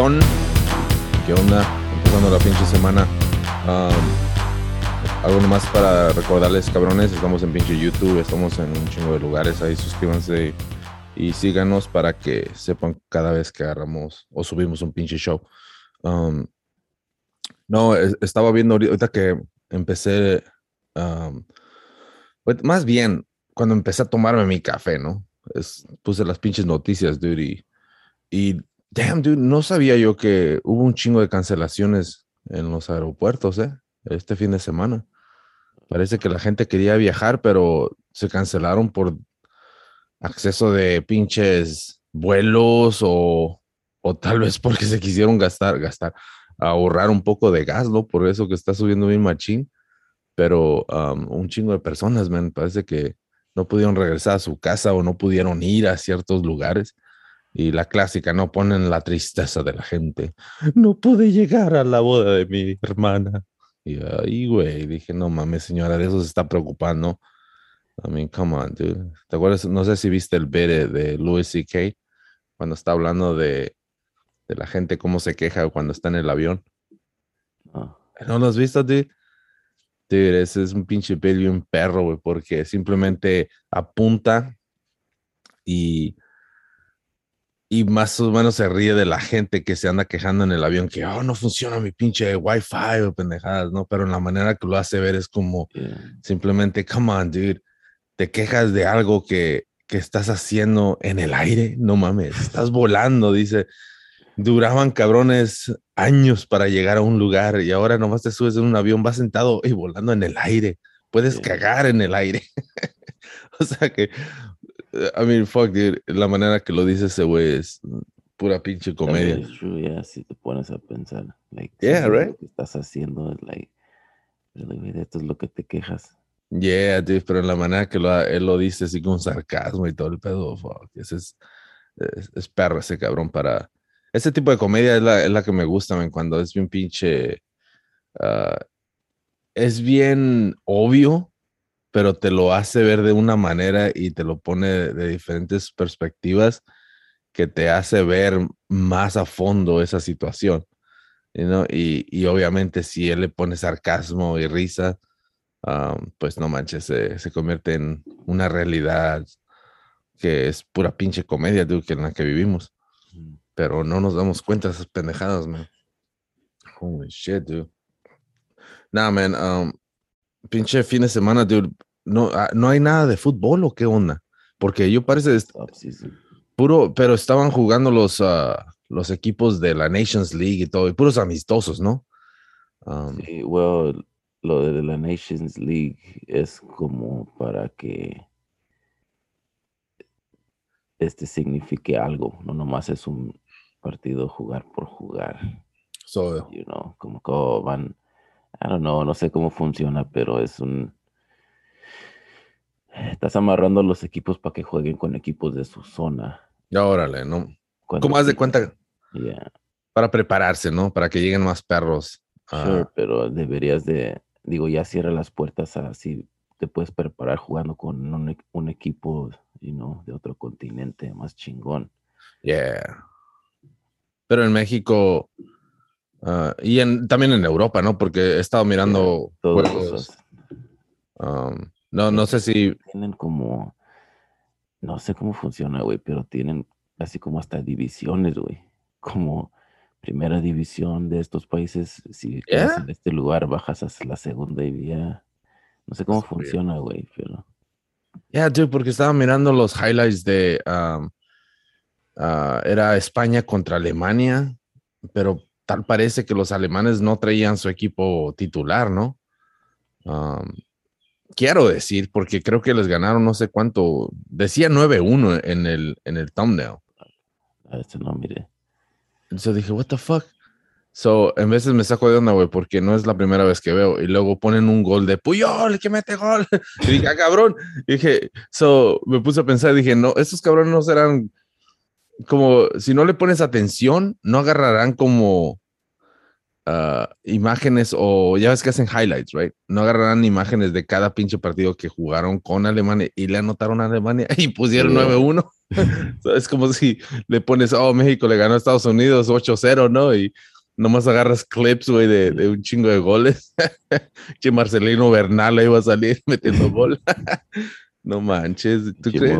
¿Qué onda? Empezando la pinche semana. Algo nomás para recordarles, cabrones, estamos en pinche YouTube, estamos en un chingo de lugares. Ahí suscríbanse y síganos para que sepan cada vez que agarramos o subimos un pinche show. No, estaba viendo ahorita que empecé, pues, más bien cuando empecé a tomarme mi café, ¿no? puse las pinches noticias, dude, y, damn, dude, no sabía yo que hubo un chingo de cancelaciones en los aeropuertos, ¿eh? Este fin de semana. Parece que la gente quería viajar, pero se cancelaron por acceso de pinches vuelos o, o tal vez porque se quisieron gastar, gastar, ahorrar un poco de gas, ¿no? Por eso que está subiendo bien machín. Pero um, un chingo de personas, man, parece que no pudieron regresar a su casa o no pudieron ir a ciertos lugares. Y la clásica, no ponen la tristeza de la gente. No pude llegar a la boda de mi hermana. Y ahí, güey, dije, no mames, señora, de eso se está preocupando. I mean, come on, dude. ¿Te acuerdas? No sé si viste el bere de Louis C.K. cuando está hablando de, de, la gente, cómo se queja cuando está en el avión. ¿No lo has visto, dude? Dude, ese es un pinche pelo y un perro, güey, porque simplemente apunta y, y más o menos se ríe de la gente que se anda quejando en el avión, que, oh, no funciona mi pinche wifi o pendejadas, ¿no? Pero la manera que lo hace ver es como simplemente, come on, dude, te quejas de algo que, que estás haciendo en el aire, no mames, estás volando, dice duraban cabrones años para llegar a un lugar y ahora nomás te subes en un avión, vas sentado y volando en el aire. Puedes cagar en el aire. o sea que, I mean, fuck, dude, la manera que lo dice ese güey es pura pinche comedia. yeah, si te pones a pensar, like, yeah, right? Lo que estás haciendo es like, esto es lo que te quejas. Yeah, dude, pero la manera que lo, él lo dice así con sarcasmo y todo el pedo, fuck, ese es, es, es perro ese cabrón para ese tipo de comedia es la, es la que me gusta, man, cuando es bien pinche. Ah, es bien obvio, pero te lo hace ver de una manera y te lo pone de, diferentes perspectivas que te hace ver más a fondo esa situación. You y, y, obviamente si él le pone sarcasmo y risa, ah, pues no manches, se, se, convierte en una realidad que es pura pinche comedia, dude, que en la que vivimos pero no nos damos cuenta de esas pendejadas, man. Holy shit, dude. Nah, man, um, pinche fin de semana, dude. No, ah, no hay nada de fútbol o qué onda? Porque yo parece puro, pero estaban jugando los, uh, los equipos de la Nations League y todo, y puros amistosos, ¿no? Um, sí, well, lo de la Nations League es como para que este signifique algo, no nomás es un partido jugar por jugar. So, you know, como que van, I don't know, no sé cómo funciona, pero es un estás amarrando a los equipos para que jueguen con equipos de su zona. Ya órale, ¿no? ¿Cómo haz de cuenta? Para prepararse, ¿no? Para que lleguen más perros. Sure, pero deberías de, digo, ya cierra las puertas así te puedes preparar jugando con un, un equipo you know, de otro continente más chingón. Yeah. Pero en México ah, y en, también en Europa, ¿no? Porque he estado mirando juegos. Um, no, no sé si. Tienen como. No sé cómo funciona, güey, pero tienen así como hasta divisiones, güey. Como primera división de estos países. Si en este lugar, bajas a la segunda y ya. No sé cómo funciona, güey, pero. Ya, yeah, porque estaba mirando los highlights de. Um, uh, era España contra Alemania, pero tal parece que los alemanes no traían su equipo titular, ¿no? Um, quiero decir, porque creo que les ganaron no sé cuánto. Decía 9-1 en el, en el thumbnail. A este no mire. Entonces dije, ¿What the fuck? So, en veces me saco de onda, güey, porque no es la primera vez que veo. Y luego ponen un gol de Puyol, que mete gol. Y dije, ah, cabrón. Y dije, so, me puse a pensar, dije, no, estos cabrones no serán como, si no le pones atención, no agarrarán como, uh, imágenes o ya ves que hacen highlights, right? No agarrarán imágenes de cada pinche partido que jugaron con Alemania y le anotaron a Alemania y pusieron 9-1. es como si le pones, oh, México le ganó a Estados Unidos 8-0, ¿no? Y nomás agarras clips, güey, de, de, un chingo de goles. que Marcelino Bernal iba a salir metiendo gol. no manches, ¿tú crees?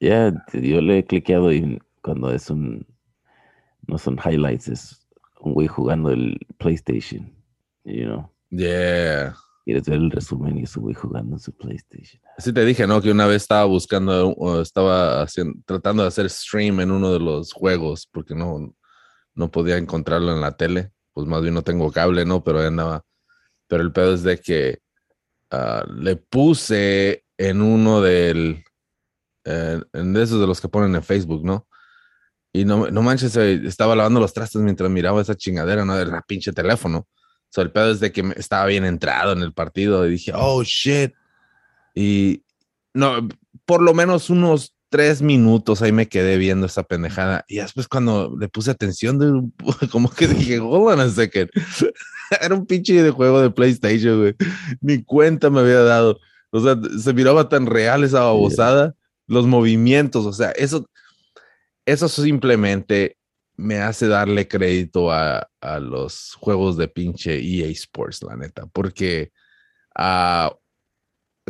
Ya, yo le he cliqueado y cuando es un, no son highlights, es un güey jugando el PlayStation, you know. Yeah. Quieres ver el resumen y es un güey jugando en su PlayStation. Sí te dije, ¿no? Que una vez estaba buscando, o estaba haciendo, tratando de hacer stream en uno de los juegos porque no, no podía encontrarlo en la tele. Pues más bien no tengo cable, ¿no? Pero ahí andaba. Pero el pedo es de que uh, le puse en uno del, eh, en esos de los que ponen en Facebook, ¿no? Y no, no manches, eh, estaba lavando los trastes mientras miraba esa chingadera, ¿no? Era pinche teléfono. O sea, el pedo es de que estaba bien entrado en el partido y dije, oh shit. Y no, por lo menos unos tres minutos ahí me quedé viendo esa pendejada. Y después, cuando le puse atención, como que dije, hold on a second. Era un pinche de juego de PlayStation, güey. Ni cuenta me había dado. O sea, se miraba tan real esa babosada. Los movimientos, o sea, eso eso simplemente me hace darle crédito a, los juegos de pinche EA Sports, la neta, porque ah,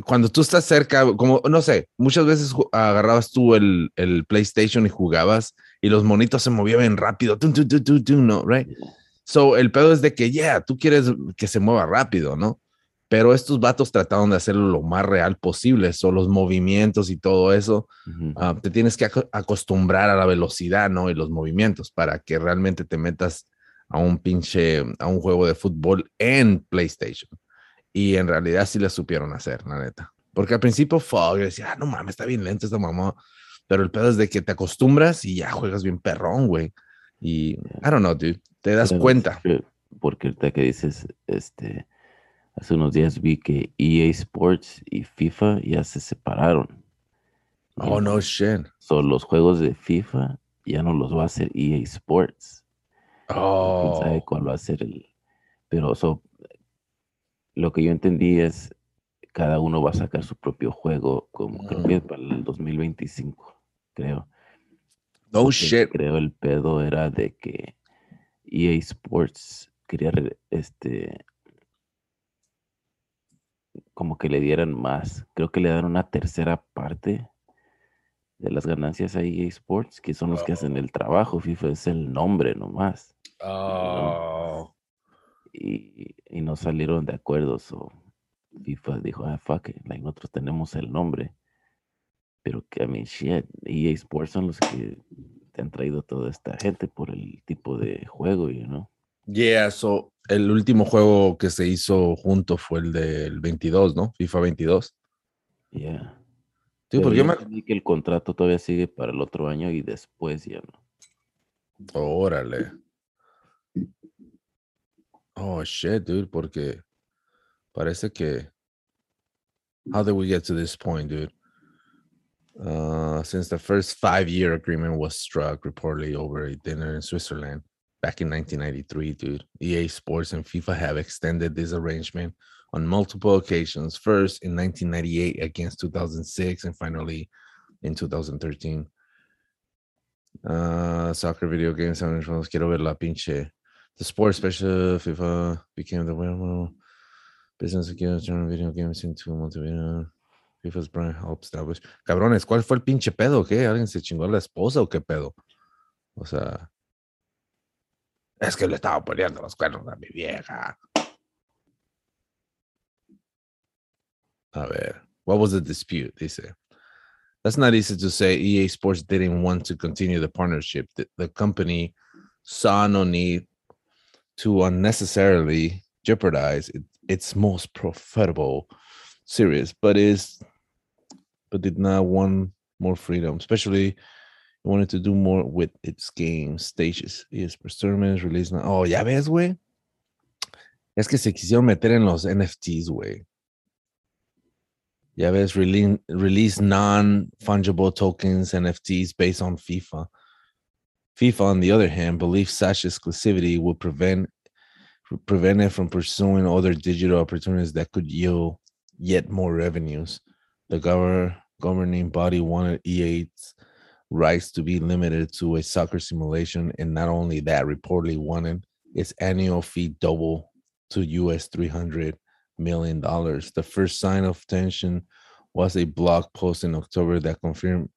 cuando tú estás cerca, como, no sé, muchas veces agarrabas tú el, PlayStation y jugabas y los monitos se movían bien rápido, no, right? So, el pedo es de que, yeah, tú quieres que se mueva rápido, ¿no? Pero estos vatos trataron de hacerlo lo más real posible, son los movimientos y todo eso. Ah, te tienes que acostumbrar a la velocidad, ¿no? Y los movimientos para que realmente te metas a un pinche, a un juego de fútbol en PlayStation. Y en realidad sí le supieron hacer, la neta. Porque al principio fue, decía, ah, no mames, está bien lento esta mamá. Pero el pedo es de que te acostumbras y ya juegas bien perrón, güey. Y, I don't know, dude, te das cuenta. Porque ahorita que dices, este, Hace unos días vi que EA Sports y FIFA ya se separaron. Oh, no shit. Son los juegos de FIFA ya no los va a hacer EA Sports. Oh. sabe cuál va a ser el. Pero lo que yo entendí es cada uno va a sacar su propio juego, como que para el 2025, creo. No shit. Creo el pedo era de que EA Sports quería este como que le dieran más. Creo que le dan una tercera parte de las ganancias a EA Sports, que son los que hacen oh. el trabajo. FIFA es el nombre nomás. Oh. Y, y, no salieron de acuerdo. So FIFA dijo, ah, fuck it. nosotros tenemos el nombre. Pero que, I mean, shit, EA Sports son los que te han traído toda esta gente por el tipo de juego, you know. Yeah, so el último juego que se hizo junto fue el del 22, ¿no? FIFA 22. Yeah. Sí, porque me... que el contrato todavía sigue para el otro año y después ya no. Órale. Oh, shit, dude, porque parece que... How did we get to this point, dude? Uh, since the first five-year agreement was struck reportedly over a dinner in Switzerland, back in 1993, dude. EA Sports and FIFA have extended this arrangement on multiple occasions. First in 1998 against 2006, and finally in 2013. Uh, soccer video games. Quiero ver la pinche. The sports special FIFA became the well business again, turn video games into multimedia. FIFA's brand help establish. Cabrones, ¿cuál fue el pinche pedo? ¿Qué? ¿Alguien se chingó a la esposa o qué pedo? O sea, Es que le estaba poniendo los cuernos a mi vieja. A ver. What was the dispute? Dice. That's not easy to say. EA Sports didn't want to continue the partnership. The, the company saw no need to unnecessarily jeopardize it, its most profitable series, but is but did not want more freedom, especially wanted to do more with its game stages. Y después tournaments, release. Oh, ya ves, güey. Es que se quisieron meter en los NFTs, güey. Ya ves, release, release non-fungible tokens, NFTs based on FIFA. FIFA, on the other hand, believes such exclusivity will prevent prevent it from pursuing other digital opportunities that could yield yet more revenues. The governor, governing body wanted EA's rights to be limited to a soccer simulation, and not only that, reportedly wanted its annual fee double to US 300 million dollars. The first sign of tension was a blog post in October that confirmed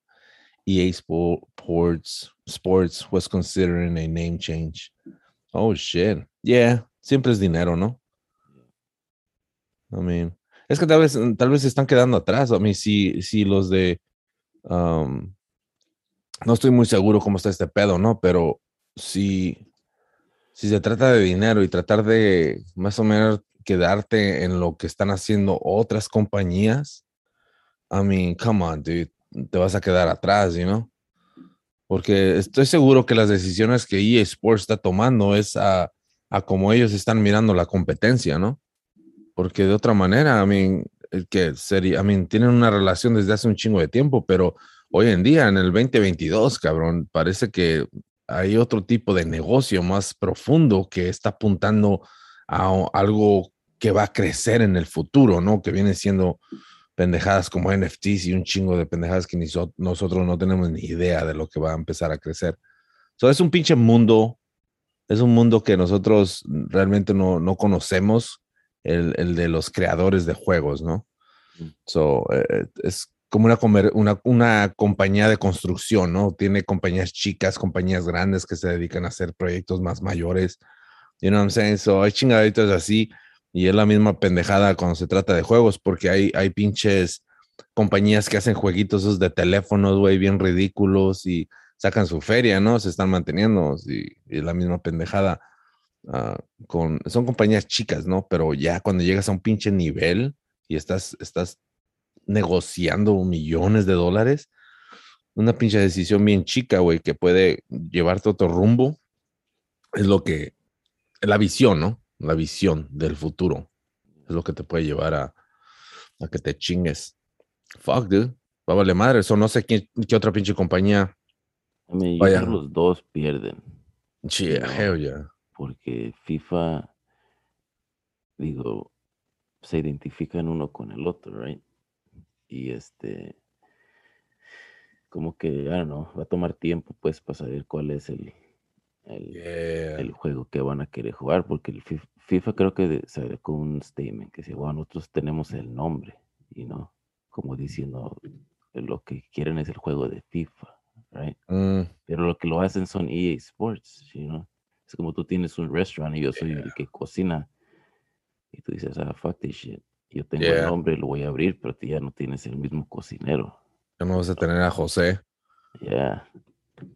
EA Sports Sports was considering a name change. Oh shit. Yeah, siempre es dinero, ¿no? I mean, es que tal vez, tal vez se están quedando atrás. A mí, si, si los de. Um, no estoy muy seguro cómo está este pedo, ¿no? Pero si, si se trata de dinero y tratar de más o menos quedarte en lo que están haciendo otras compañías, I mean, come on, dude, te vas a quedar atrás, you know? Porque estoy seguro que las decisiones que EA Sports está tomando es a, a como ellos están mirando la competencia, ¿no? Porque de otra manera, I mean, que sería, I mean, tienen una relación desde hace un chingo de tiempo, pero hoy en día, en el 2022, cabrón, parece que hay otro tipo de negocio más profundo que está apuntando a algo que va a crecer en el futuro, ¿no? Que viene siendo pendejadas como NFTs y un chingo de pendejadas que ni nosotros no tenemos ni idea de lo que va a empezar a crecer. So, es un pinche mundo, es un mundo que nosotros realmente no, no conocemos, el, el, de los creadores de juegos, ¿no? Mm. So, eh, es como una, una, compañía de construcción, ¿no? Tiene compañías chicas, compañías grandes que se dedican a hacer proyectos más mayores. You know what I'm saying? So hay chingaditos así y es la misma pendejada cuando se trata de juegos, porque hay, hay pinches compañías que hacen jueguitos esos de teléfonos, güey, bien ridículos y sacan su feria, ¿no? Se están manteniendo y, y la misma pendejada. Uh, con, son compañías chicas, ¿no? Pero ya cuando llegas a un pinche nivel y estás, estás negociando millones de dólares, una pinche decisión bien chica, güey, que puede llevarte a otro rumbo, es lo que, la visión, ¿no? La visión del futuro es lo que te puede llevar a, a que te chingues. Fuck, dude. Va a valer madre. Eso no sé qué, qué otra pinche compañía. Vaya. los dos pierden. Sí, hell yeah. Porque FIFA, digo, se identifican uno con el otro, right? Y este, como que, I don't know, va a tomar tiempo pues para saber cuál es el, el, juego que van a querer jugar, porque el FIFA, creo que con un statement que dice, bueno, nosotros tenemos el nombre, y no, como diciendo, lo que quieren es el juego de FIFA, right? Mm. Pero lo que lo hacen son EA Sports, you know? Es como tú tienes un restaurant y yo soy el que cocina, y tú dices, ah, fuck this shit. Yo tengo el nombre, lo voy a abrir, pero tú ya no tienes el mismo cocinero. Ya no vas a tener a José. Yeah.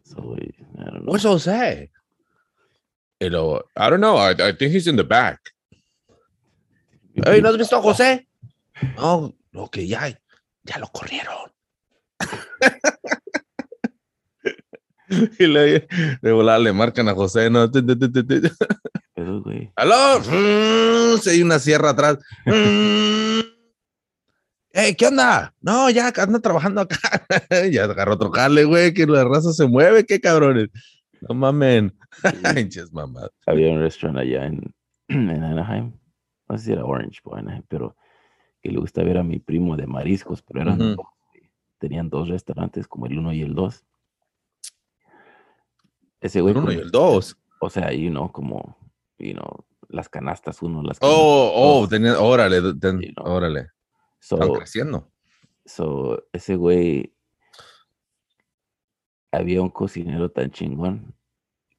So, I don't know. What's José? I don't know. I, I think he's in the back. Hey, ¿no has visto a José? No, lo que ya, ya lo corrieron. y le, de volar le marcan a José, ¿no? Pero, güey. ¡Aló! Mm, se hay una sierra atrás. Mm. ¡Ey, qué onda! No, ya anda trabajando acá. ya agarró otro jale, güey, que la raza se mueve, qué cabrones. No mamen. Mamadas. Había un restaurante allá en, en Anaheim. No sé si era Orange, pero que le gusta ver a mi primo de mariscos, pero eran tenían dos restaurantes, como el uno y el dos. Ese güey. El uno y el dos. O sea, you know, como you know, las canastas uno, las Oh, oh, tenía, órale, órale. Están creciendo. So, ese güey, había un cocinero tan chingón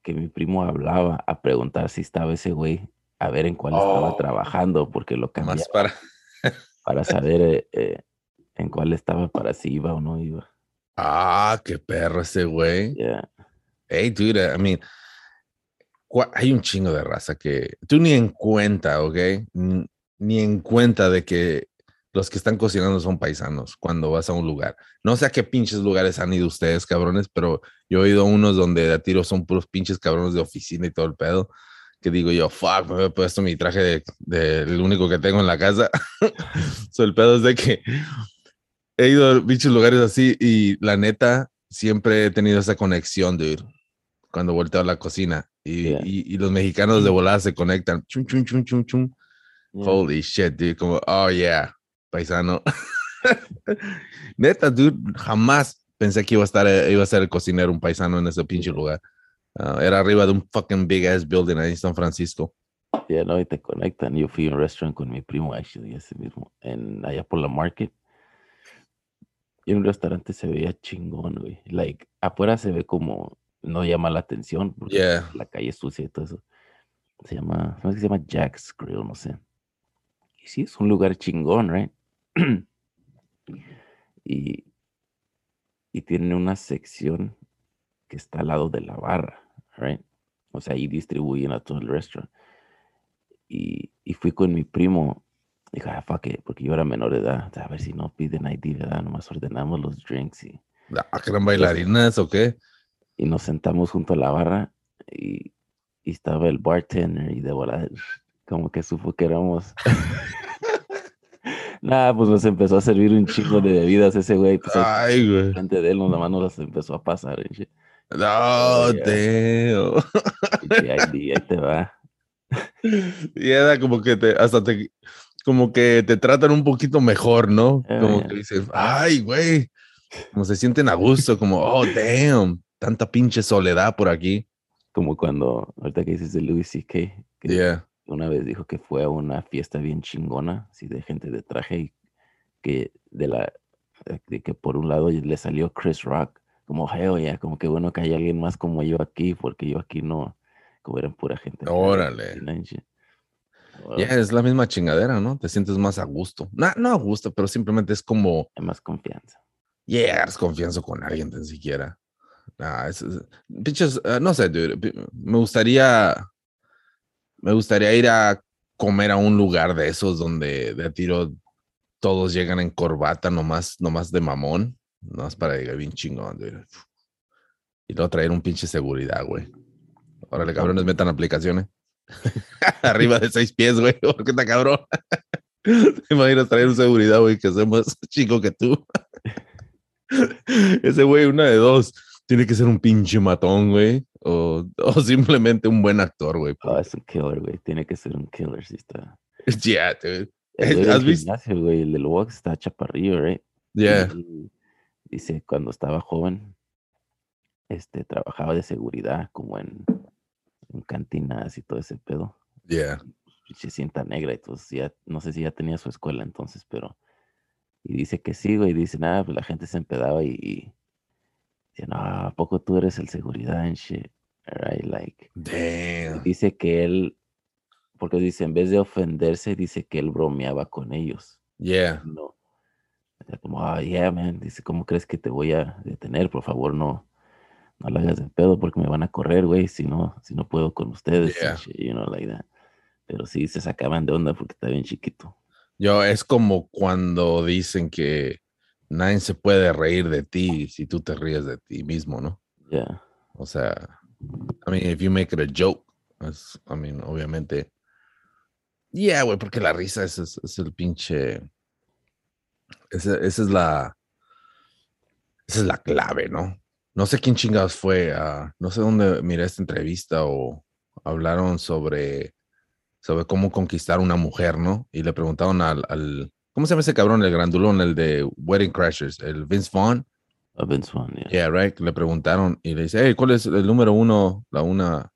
que mi primo hablaba a preguntar si estaba ese güey, a ver en cuál estaba oh. trabajando, porque lo cambiaba. Más para... para saber eh, eh, en cuál estaba, para si iba o no iba. Ah, qué perro ese güey. Yeah. Hey, dude, I mean, hay un chingo de raza que tú ni en cuenta, ¿ok? Ni en cuenta de que los que están cocinando son paisanos cuando vas a un lugar. No sé a qué pinches lugares han ido ustedes, cabrones, pero yo he ido a unos donde a tiro son puros pinches cabrones de oficina y todo el pedo. Que digo yo, fuck, me he puesto mi traje de, el único que tengo en la casa. so, el pedo es de que he ido a pinches lugares así y la neta siempre he tenido esa conexión, dude, cuando volteo a la cocina Y, Yeah. y, y los mexicanos de volada se conectan. Chum, chum, chum, chum, chum. Yeah. Holy shit, dude. Como, oh yeah, paisano. Neta, dude, jamás pensé que iba a estar, eh, iba a ser el cocinero un paisano en ese pinche lugar. Ah, era arriba de un fucking big ass building ahí en San Francisco. Ya no, y te conectan. Yo fui a un restaurant con mi primo, actually, ese mismo, en, allá por la market. Y un restaurante se veía chingón, güey. Like, afuera se ve como, no llama la atención, porque Yeah. la calle es sucia y todo eso. Se llama, ¿cómo es que se llama? Jack's Grill, no sé. Y sí, es un lugar chingón, right? y, y tiene una sección que está al lado de la barra, right? O sea, ahí distribuyen a todo el restaurant. Y, y fui con mi primo. Dije, ah, fuck it, porque yo era menor de edad. A ver si no piden ID, ¿verdad? Nomás ordenamos los drinks y, Ah, ¿que eran bailarinas o qué? Y nos sentamos junto a la barra y, y estaba el bartender y de volada como que supo que éramos. Nada, pues nos empezó a servir un chingo de bebidas ese güey. Pues ahí Ay, güey. frente de él, nos nomás nos las empezó a pasar. shit. No. Pinche ID, ahí te va. Y era como que te, hasta te, como que te tratan un poquito mejor, ¿no? Como ya. que dices, ay, güey, como se sienten a gusto, como, oh, damn, tanta pinche soledad por aquí. Como cuando, ahorita que dices de Louis C.K., que Yeah, una vez dijo que fue a una fiesta bien chingona, así de gente de traje, y que de la de que por un lado le salió Chris Rock, como hell yeah, como que bueno que hay alguien más como yo aquí, porque yo aquí no, como eran pura gente. Órale. latina y shit. Wow, yeah, es la misma chingadera, ¿no? Te sientes más a gusto. No, no a gusto, pero simplemente es como, Hay más confianza. yeah, eres confianza con alguien, tan siquiera. Nah, es, es- pinches, eh, no sé, dude, me gustaría, me gustaría ir a comer a un lugar de esos donde de tiro todos llegan en corbata, nomás, nomás de mamón, nomás para llegar bien chingón, dude. Y luego traer un pinche seguridad, güey. Órale, cabrones, metan aplicaciones. Arriba de seis pies, güey, porque está cabrón. Te imaginas traer un seguridad, güey, que sea más chico que tú. Ese güey, una de dos, tiene que ser un pinche matón, güey. O, o simplemente un buen actor, güey. Oh, es un killer, güey. Tiene que ser un killer, si está. Yeah, dude. El ¿Has visto? gimnasio, güey, el del box está chaparrillo, right? Yeah. Y dice, cuando estaba joven, este, trabajaba de seguridad, como en, en cantinas y todo ese pedo. Yeah. Se sienta negra, entonces ya, no sé si ya tenía su escuela entonces, pero, y dice que sí, güey, dice, nada, pues la gente se empedaba y, y dice, no, ¿a poco tú eres el seguridad and shit? Right, like, Damn. dice que él, porque dice, en vez de ofenderse, dice que él bromeaba con ellos. Yeah. No. Como, ah, yeah, man. Dice, ¿cómo crees que te voy a detener? Por favor, no, no la hagas de pedo porque me van a correr, güey, si no, si no puedo con ustedes. Yeah. shit, you know, like that. Pero sí, se sacaban de onda porque está bien chiquito. Yo, es como cuando dicen que nadie se puede reír de ti si tú te ríes de ti mismo, ¿no? Ya. O sea, I mean, if you make it a joke, es- I mean, obviamente. Yeah, güey, porque la risa es, es, es el pinche. Esa, esa es la. Esa es la clave, ¿no? No sé quién chingados fue. ah, no sé dónde miré esta entrevista o hablaron sobre. Sobre cómo conquistar una mujer, ¿no? Y le preguntaron al. al ¿Cómo se llama ese cabrón? El grandulón, el de Wedding Crashers, el Vince Vaughn. A Vince Vaughn, yeah. Yeah, right. Le preguntaron y le dice, hey, ¿cuál es el número uno, la una,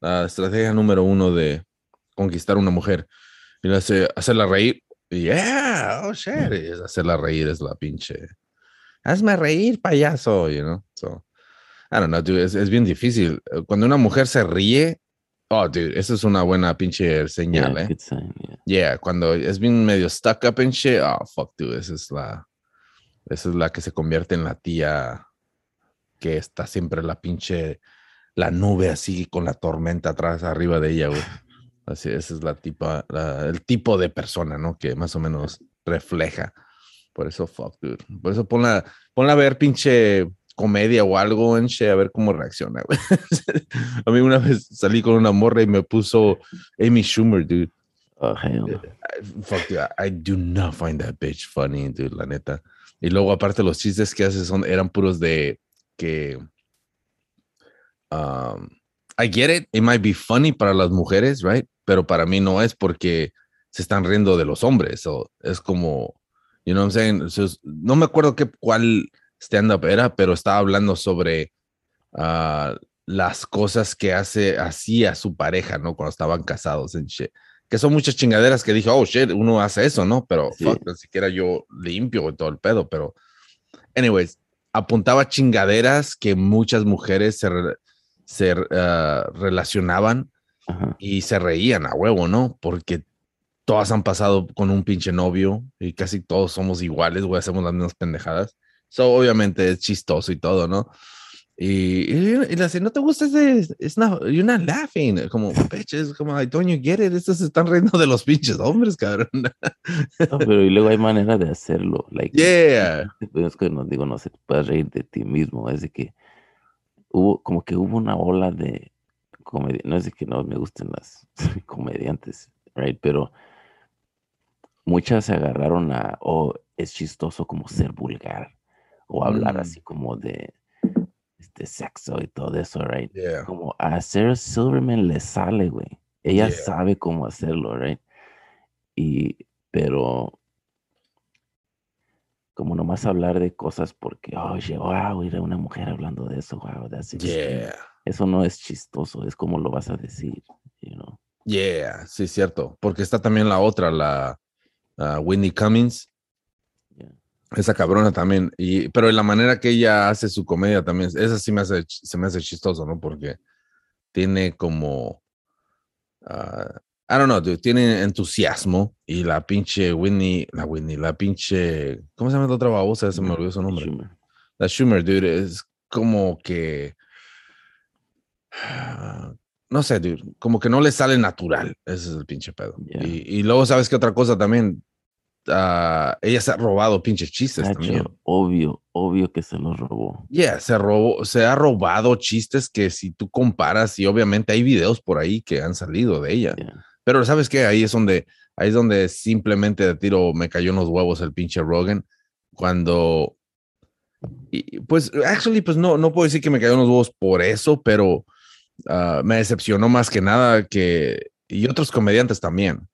la estrategia número uno de conquistar una mujer? Y le hace hacerla reír. Yeah, oh shit, y es hacerla reír es la pinche. Hazme reír, payaso, you know. So, I don't know, dude, es, es bien difícil. Cuando una mujer se ríe, oh, dude, eso es una buena pinche Yeah, señal, eh. good sign, yeah. Yeah, cuando es bien medio stuck up en shit, oh fuck, dude, esa es la, esa es la que se convierte en la tía que está siempre la pinche, la nube así con la tormenta atrás, arriba de ella, güey. Así, esa es la tipa, la- el tipo de persona, ¿no? Que más o menos refleja. Por eso, fuck, dude. Por eso ponla, ponla a ver pinche comedia o algo en shit, a ver cómo reacciona, güey. a mí una vez salí con una morra y me puso Amy Schumer, dude. Oh, hell no. I- fuck, dude, I, I do not find that bitch funny, dude, la neta. Y luego, aparte, los chistes que hace son, eran puros de que. um, I get it, it might be funny para las mujeres, right? Pero para mí no es porque se están riendo de los hombres. o es como, you know what I'm saying? no me acuerdo qué, cuál stand-up era, pero estaba hablando sobre uh, las cosas que hace, hacía su pareja, ¿no? Cuando estaban casados en shit. Que son muchas chingaderas que dijo, oh shit, uno hace eso, ¿no? Pero fuck, ni siquiera yo limpio y todo el pedo, pero. Anyways, apuntaba chingaderas que muchas mujeres se, se uh, relacionaban y se reían a huevo, ¿no? Porque todas han pasado con un pinche novio y casi todos somos iguales, güey, hacemos las mismas pendejadas. So, obviamente es chistoso y todo, ¿no? Y, y, y le dice, no te gusta ese, it's not, you're not laughing. Como, bitches, como, I don't you get it. Estos se están riendo de los pinches hombres, cabrón. No, pero y luego hay manera de hacerlo. Like, yeah. Es que no digo, no se puede reír de ti mismo. Es de que hubo, como que hubo una ola de comedia. No es de que no me gusten las comediantes, right? Pero muchas se agarraron a, oh, es chistoso como ser vulgar o hablar mm. así como de este sexo y todo eso, right? Como a Sarah Silverman le sale, güey. Ella sabe cómo hacerlo, right? Y, pero como nomás hablar de cosas porque, oye, wow, ir a una mujer hablando de eso, wow, that's yeah. Eso no es chistoso, es como lo vas a decir, you know? Yeah, sí, cierto. Porque está también la otra, la uh, Whitney Cummings, esa cabrona también. Y, pero en la manera que ella hace su comedia también, esa sí me hace, se me hace chistoso, ¿no? Porque tiene como. Uh, I don't know, tiene entusiasmo y la pinche Whitney, la Whitney, la pinche. ¿Cómo se llama la otra babosa? Se me olvidó su nombre. La Schumer, dude, es como que. No sé, dude, como que no le sale natural. Ese es el pinche pedo. Y, y, luego, ¿sabes qué otra cosa también? Ah, ella se ha robado pinches chistes también. Obvio, obvio que se los robó. Yeah, se robó, se ha robado chistes que si tú comparas, y obviamente hay videos por ahí que han salido de ella. Pero sabes que ahí es donde, ahí es donde simplemente de tiro me cayó en los huevos el pinche Rogan. Cuando y, pues, actually, pues no, no puedo decir que me cayó en los huevos por eso, pero ah, me decepcionó más que nada que, y otros comediantes también,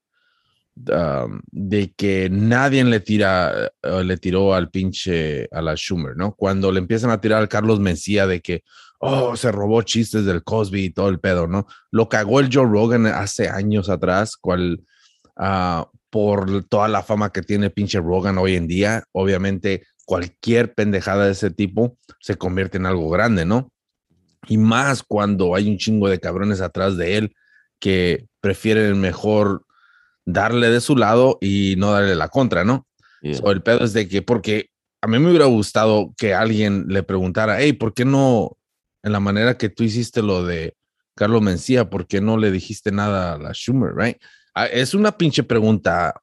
de que nadie le tira, eh, le tiró al pinche, a la Schumer, ¿no? Cuando le empiezan a tirar al Carlos Mencía de que, oh, se robó chistes del Cosby y todo el pedo, ¿no? Lo cagó el Joe Rogan hace años atrás, cual, uh, por toda la fama que tiene pinche Rogan hoy en día, obviamente cualquier pendejada de ese tipo se convierte en algo grande, ¿no? Y más cuando hay un chingo de cabrones atrás de él que prefieren mejor darle de su lado y no darle la contra, ¿no? el pedo es de que, porque a mí me hubiera gustado que alguien le preguntara, hey, ¿por qué no, en la manera que tú hiciste lo de Carlos Mencía, ¿por qué no le dijiste nada a la Schumer, right? Ah, es una pinche pregunta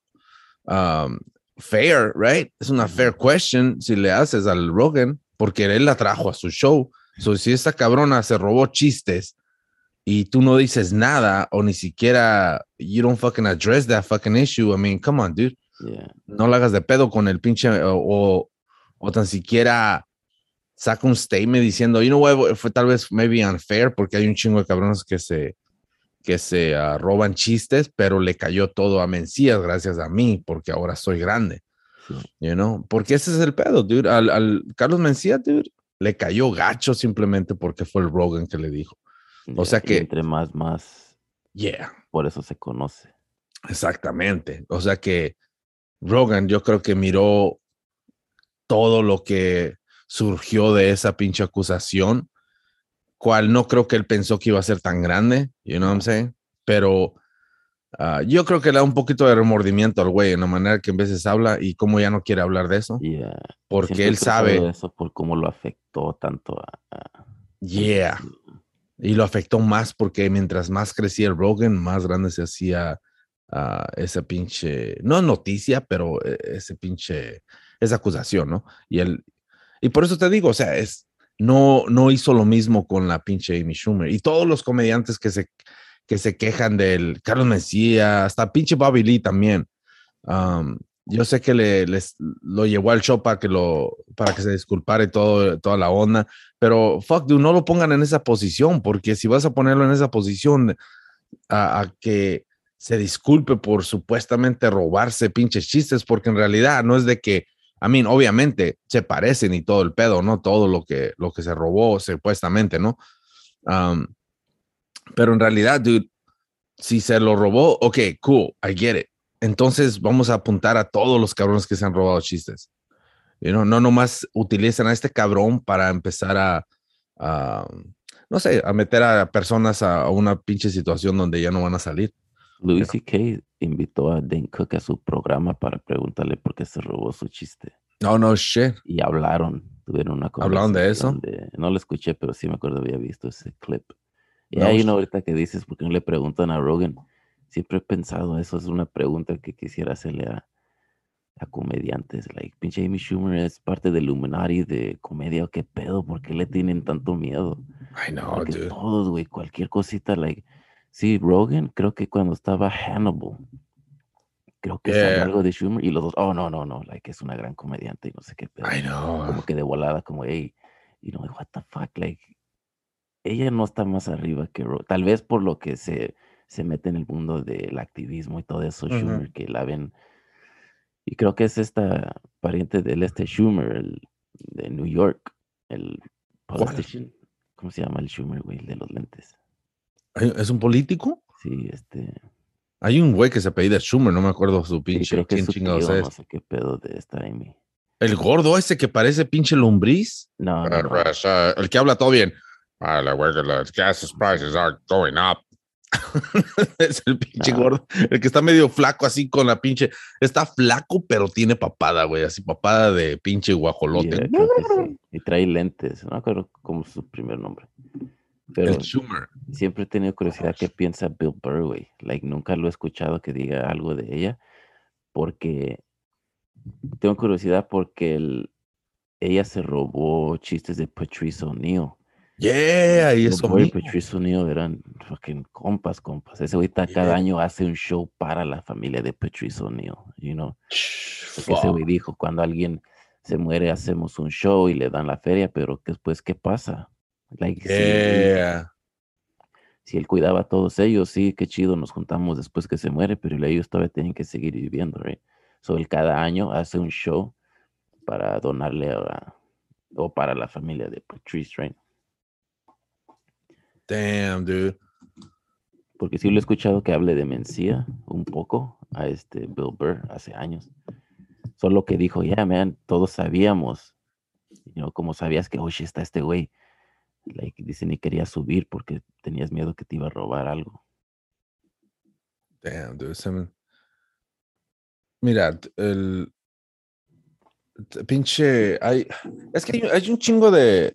um, fair, right? Es una fair question si le haces al Rogan, porque él la trajo a su show. So, si esta cabrona se robó chistes y tú no dices nada o ni siquiera you don't fucking address that fucking issue, I mean, come on, dude. No la hagas de pedo con el pinche o, o, tan siquiera saca un statement diciendo, you know what, fue tal vez maybe unfair porque hay un chingo de cabrones que se que se ah, roban chistes, pero le cayó todo a Mencías gracias a mí porque ahora soy grande. You know, porque ese es el pedo, dude. Al, al Carlos Mencías, dude, le cayó gacho simplemente porque fue el Rogan que le dijo. O sea que. Entre más, más. Yeah. Por eso se conoce. Exactamente. O sea que Rogan, yo creo que miró todo lo que surgió de esa pinche acusación, cual no creo que él pensó que iba a ser tan grande, you know what I'm saying? Pero ah, yo creo que le da un poquito de remordimiento al güey en la manera que en veces habla y cómo ya no quiere hablar de eso. Yeah. Porque él sabe. Eso por cómo lo afectó tanto a. yeah. Y lo afectó más porque mientras más crecía el Rogan, más grande se hacía uh, esa pinche, no noticia, pero eh, ese pinche, esa acusación, ¿no? Y él, y por eso te digo, o sea, es, no, no hizo lo mismo con la pinche Amy Schumer. Y todos los comediantes que se, que se quejan del Carlos Mencía, hasta pinche Bobby Lee también. Yo sé que le, les, lo llevó al show para que, lo, para que se disculpara y todo, toda la onda, pero fuck, dude, no lo pongan en esa posición, porque si vas a ponerlo en esa posición a, que se disculpe por supuestamente robarse pinches chistes, porque en realidad no es de que, a mí, obviamente se parecen y todo el pedo, ¿no? Todo lo que, lo que se robó supuestamente, ¿no? Um, pero en realidad, dude, si se lo robó, ok, cool, I get it entonces vamos a apuntar a todos los cabrones que se han robado chistes. You know, no nomás utilizan a este cabrón para empezar a, no sé, a meter a personas a, una pinche situación donde ya no van a salir. Louis C.K. invitó a Dan Cook a su programa para preguntarle por qué se robó su chiste. No, no, shit. Y hablaron, tuvieron una conversación. ¿Hablaron de eso? no lo escuché, pero sí me acuerdo había visto ese clip. Y hay una ahorita que dices, porque no le preguntan a Rogan? Siempre he pensado, eso es una pregunta que quisiera hacerle a, a comediantes. Like, pinche Amy Schumer es parte del Illuminati de comedia. ¿Qué pedo? ¿Por qué le tienen tanto miedo? I know, dude. Todos, güey, cualquier cosita, like. Sí, Rogan, creo que cuando estaba Hannibal, creo que yeah. algo de Schumer y los dos, oh, no, no, no, like, es una gran comediante y no sé qué pedo. I know. Como que de volada, como, hey, you know, what the fuck, like, ella no está más arriba que Rogan. Tal vez por lo que se se mete en el mundo del activismo y todo eso, Schumer, que la ven. Y creo que es esta pariente del este Schumer, el, de New York, el ¿Cómo se llama el Schumer, güey, el de los lentes? ¿Es un político? Sí, este. Hay un güey que se apellida Schumer, no me acuerdo su pinche. Sí, creo que quién es. No sé qué pedo de esta Amy. ¿El gordo ese que parece pinche lombriz? No, no, no. el que habla todo bien. Ah, la güey, los gas prices are going up. es el pinche gordo, el que está medio flaco así con la pinche, está flaco pero tiene papada, güey, así papada de pinche guajolote. Y trae lentes, no me acuerdo cómo es su primer nombre. Pero el Schumer. Siempre he tenido curiosidad qué piensa Bill Burr, güey. Like, nunca lo he escuchado que diga algo de ella, porque tengo curiosidad porque ella se robó chistes de Patrice O'Neill Yeah, y eso mismo. Patrice O'Neill eran fucking compas, compas. Ese güey cada año hace un show para la familia de Patrice O'Neill, you know. Ese güey dijo, cuando alguien se muere hacemos un show y le dan la feria, pero después, ¿qué pasa? Like, yeah. si, él cuidaba a todos ellos, sí, qué chido, nos juntamos después que se muere, pero ellos todavía tienen que seguir viviendo, right? So, él cada año hace un show para donarle a, o para la familia de Patrice, right? Damn, dude. Porque sí lo he escuchado que hable de Mencía un poco a este Bill Burr hace años. Solo que dijo, ya, yeah, man, todos sabíamos. You como sabías que, oye, está este güey. Like, dice, ni quería subir porque tenías miedo que te iba a robar algo. Damn, dude. Mira, el pinche, hay, es que hay un chingo de,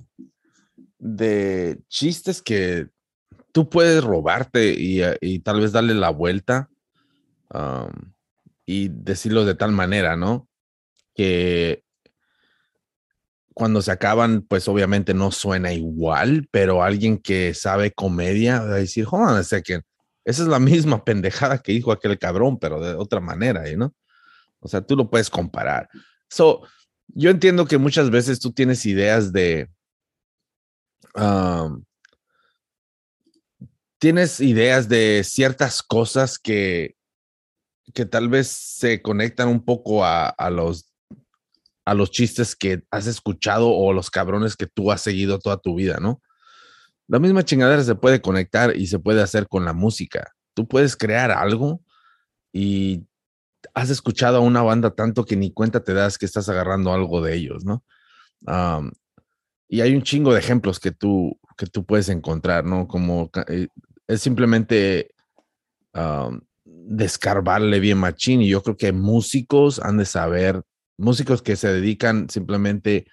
de chistes que tú puedes robarte y, eh, tal vez darle la vuelta y decirlo de tal manera, ¿no? Que cuando se acaban, pues obviamente no suena igual, pero alguien que sabe comedia va a decir, joder, sé que esa es la misma pendejada que dijo aquel cabrón, pero de otra manera, ¿no? O sea, tú lo puedes comparar. So, yo entiendo que muchas veces tú tienes ideas de, tienes ideas de ciertas cosas que, que tal vez se conectan un poco a, los, a los chistes que has escuchado o los cabrones que tú has seguido toda tu vida, ¿no? La misma chingadera se puede conectar y se puede hacer con la música. Tú puedes crear algo y has escuchado a una banda tanto que ni cuenta te das que estás agarrando algo de ellos, ¿no? Y hay un chingo de ejemplos que tú, que tú puedes encontrar, ¿no? Como eh, es simplemente descarbarle bien machín y yo creo que músicos han de saber, músicos que se dedican simplemente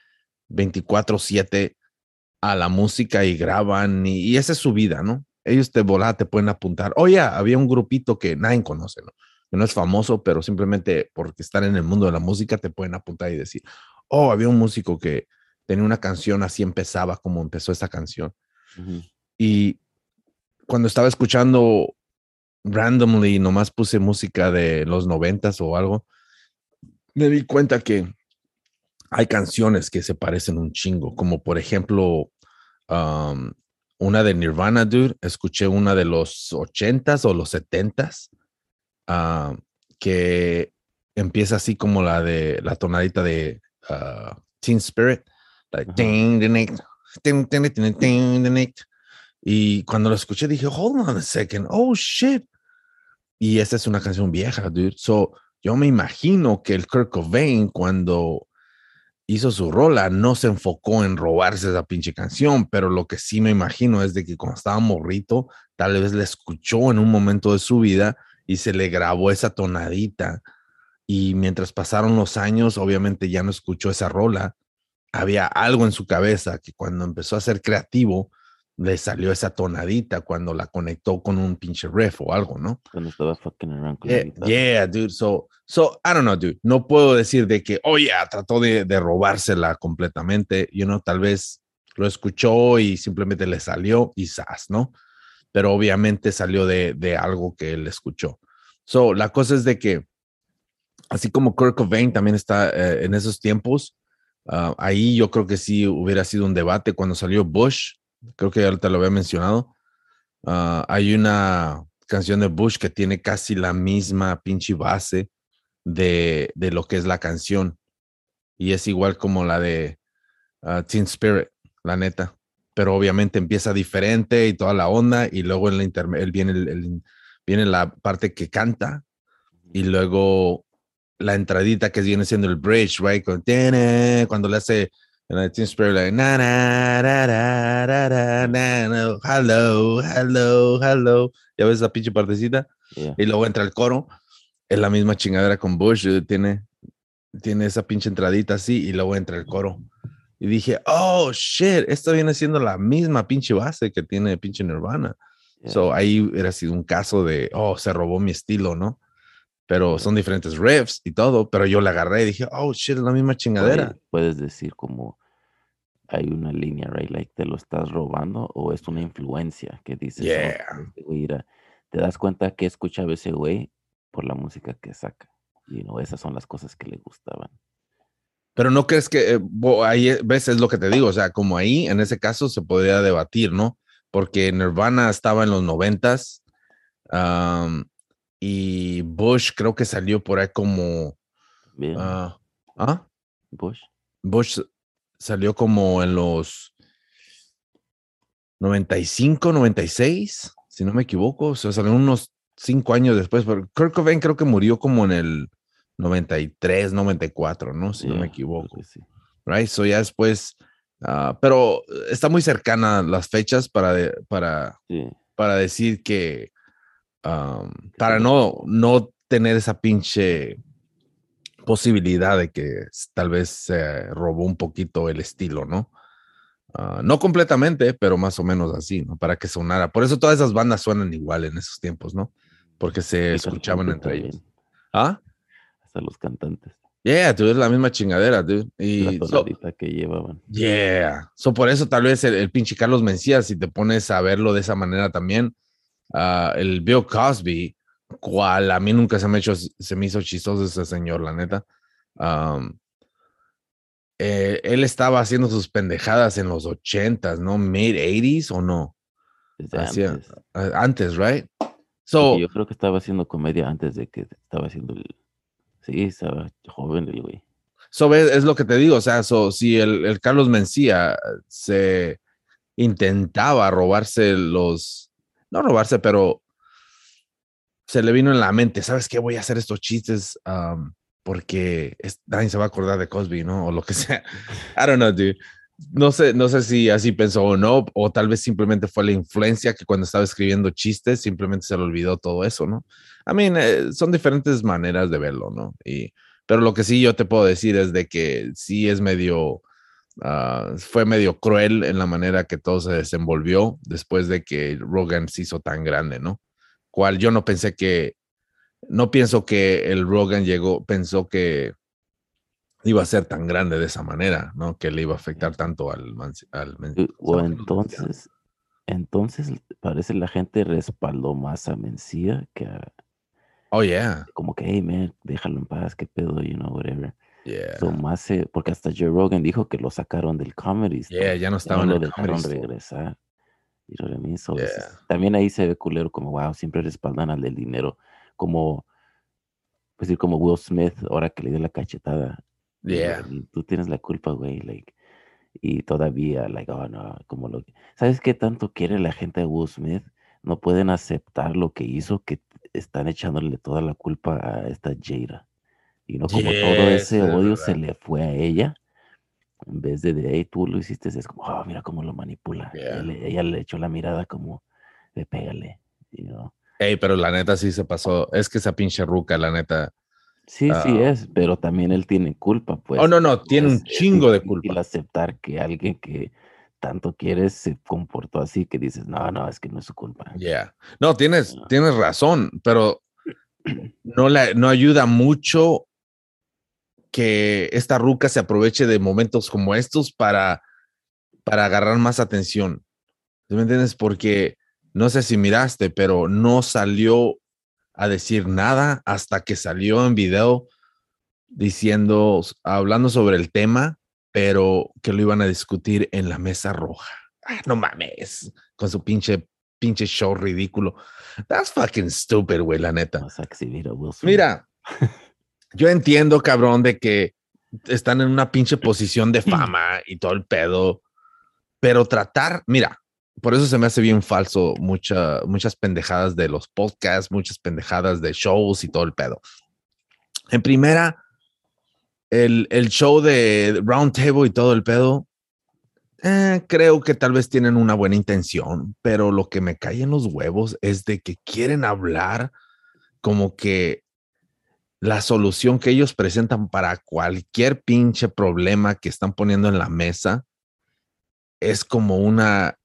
24/7 a la música y graban y, esa es su vida, ¿no? Ellos te volan, te pueden apuntar. Oye, había un grupito que nadie conoce, ¿no? Que no es famoso, pero simplemente porque están en el mundo de la música te pueden apuntar y decir, oh, había un músico que, tenía una canción, así empezaba como empezó esta canción. Y cuando estaba escuchando randomly, nomás puse música de los noventas o algo, me di cuenta que hay canciones que se parecen un chingo, como por ejemplo, um, una de Nirvana, dude. Escuché una de los ochentas o los setentas, uh, que empieza así como la de la tonadita de uh, Teen Spirit, like, y cuando lo escuché dije, hold on a second, oh shit. Y esta es una canción vieja, dude. So, yo me imagino que el Kurt Cobain cuando hizo su rola no se enfocó en robarse esa pinche canción, pero lo que sí me imagino es de que cuando estaba morrito, tal vez la escuchó en un momento de su vida y se le grabó esa tonadita. Y mientras pasaron los años, obviamente ya no escuchó esa rola. Había algo en su cabeza que cuando empezó a ser creativo, le salió esa tonadita cuando la conectó con un pinche riff o algo, ¿no? Cuando estaba fucking around con yeah, yeah, dude. So, so, I don't know, dude. No puedo decir de que, oh, yeah, trató de, de robársela completamente. You know, tal vez lo escuchó y simplemente le salió y sas, ¿no? Pero obviamente salió de, de algo que él escuchó. So, la cosa es de que, así como Kurt Cobain también está eh, en esos tiempos, uh, ahí yo creo que sí hubiera sido un debate cuando salió Bush creo que te lo había mencionado. Ah, hay una canción de Bush que tiene casi la misma pinche base de, de, lo que es la canción. Y es igual como la de uh, Teen Spirit, la neta. Pero obviamente empieza diferente y toda la onda. Y luego en la viene, el, viene la parte que canta. Y luego la entradita que viene siendo el bridge, right? Cuando le hace And I think Spirit like na na na na na na hello hello hello ya ves esa pinche partecita yeah. y luego entra el coro es la misma chingadera con Bush tiene tiene esa pinche entradita así y luego entra el coro y dije oh shit esto viene siendo la misma pinche base que tiene pinche Nirvana yeah. so ahí hubiera sido un caso de oh se robó mi estilo no pero son diferentes riffs y todo, pero yo la agarré y dije, oh, shit, es la misma chingadera. Puedes decir como hay una línea, right? Like, ¿te lo estás robando o es una influencia que dices, yeah. este te das cuenta que escuchaba ese güey por la música que saca? Y no, esas son las cosas que le gustaban. Pero no crees que eh, ahí eh, ves es lo que te digo, o sea, como ahí en ese caso se podría debatir, ¿no? Porque Nirvana estaba en los noventas, um, y Bush creo que salió por ahí como... Uh, ¿Ah? Bush. Bush salió como en los 95, 96, si no me equivoco. O sea, salió unos cinco años después. Pero Kurt Cobain creo que murió como en el 93, 94, ¿no? Si yeah, no me equivoco. Sí. Right? So ya después... Uh, pero está muy cercana las fechas para, de, para, sí. para decir que um, para no, no tener esa pinche posibilidad de que tal vez se robó un poquito el estilo, ¿no? Uh, no completamente, pero más o menos así, ¿no? Para que sonara. Por eso todas esas bandas suenan igual en esos tiempos, ¿no? Porque se y escuchaban entre ellos. ¿Ah? Hasta los cantantes. Yeah, tú es la misma chingadera, dude. Y la so, que llevaban. Yeah. So por eso tal vez el, el pinche Carlos Mencía, si te pones a verlo de esa manera también, uh, el Bill Cosby, cual a mí nunca se me, hecho, se me hizo chistoso ese señor, la neta. Um, eh, él estaba haciendo sus pendejadas en los ochentas, ¿no? Mid 80s o no? Hacía, antes. antes, right? So, yo creo que estaba haciendo comedia antes de que estaba haciendo el... Sí, estaba joven el güey. So, es, lo que te digo, o sea, so, si el, el Carlos Mencía se intentaba robarse los, no robarse, pero se le vino en la mente, ¿sabes qué? Voy a hacer estos chistes porque es, nadie se va a acordar de Cosby, ¿no? O lo que sea. I don't know, dude. No sé, no sé si así pensó o no, o tal vez simplemente fue la influencia que cuando estaba escribiendo chistes simplemente se le olvidó todo eso, ¿no? I mean, eh, son diferentes maneras de verlo, ¿no? Y, pero lo que sí yo te puedo decir es de que sí es medio, uh, fue medio cruel en la manera que todo se desenvolvió después de que Rogan se hizo tan grande, ¿no? cual yo no pensé que, no pienso que el Rogan llegó, pensó que iba a ser tan grande de esa manera, ¿no? Que le iba a afectar tanto al... al o entonces, entonces parece la gente respaldó más a Mencía que a... Oh, yeah. Como que, hey, man, déjalo en paz, qué pedo, you know, whatever. Yeah. So, más, eh, porque hasta Joe Rogan dijo que lo sacaron del comedy. Yeah, ya no ya estaba en el dejaron Comedy regresar. You know what I mean? So, es- también ahí se ve culero como, wow, siempre respaldan al del dinero. Como, pues decir, como Will Smith, ahora que le dio la cachetada. Yeah. Tú tienes la culpa, güey, like, y todavía, like, oh, no, como lo... ¿Sabes qué tanto quiere la gente de Will Smith? No pueden aceptar lo que hizo, que están echándole toda la culpa a esta Jada. Y no como todo ese es odio se le fue a ella, en vez de, de hey, tú lo hiciste, es como, oh, mira cómo lo manipula. Yeah. Ella, le, ella le echó la mirada como, de pégale, you know? Ey, pero la neta sí se pasó. Es que esa pinche ruca, la neta. Sí, sí Ah. es, pero también él tiene culpa, pues. oh, no, no, tiene un es- chingo de culpa. aceptar que alguien que tanto quieres se comportó así que dices, no, no, es que no es su culpa. Yeah. No, tienes, tienes razón, pero no, la, no ayuda mucho que esta ruca se aproveche de momentos como estos para, para agarrar más atención. ¿Sí ¿Me entiendes? Porque no sé si miraste, pero no salió a decir nada hasta que salió en video diciendo, hablando sobre el tema, pero que lo iban a discutir en la mesa roja. Ah, no mames, con su pinche, pinche show ridículo. That's fucking stupid, güey, la neta. Mira, yo entiendo, cabrón, de que están en una pinche posición de fama y todo el pedo, pero tratar, mira, por eso se me hace bien falso mucha, muchas pendejadas de los podcasts, muchas pendejadas de shows y todo el pedo. En primera, el, el show de Round Table y todo el pedo, eh, creo que tal vez tienen una buena intención, pero lo que me cae en los huevos es de que quieren hablar como que la solución que ellos presentan para cualquier pinche problema que están poniendo en la mesa es como una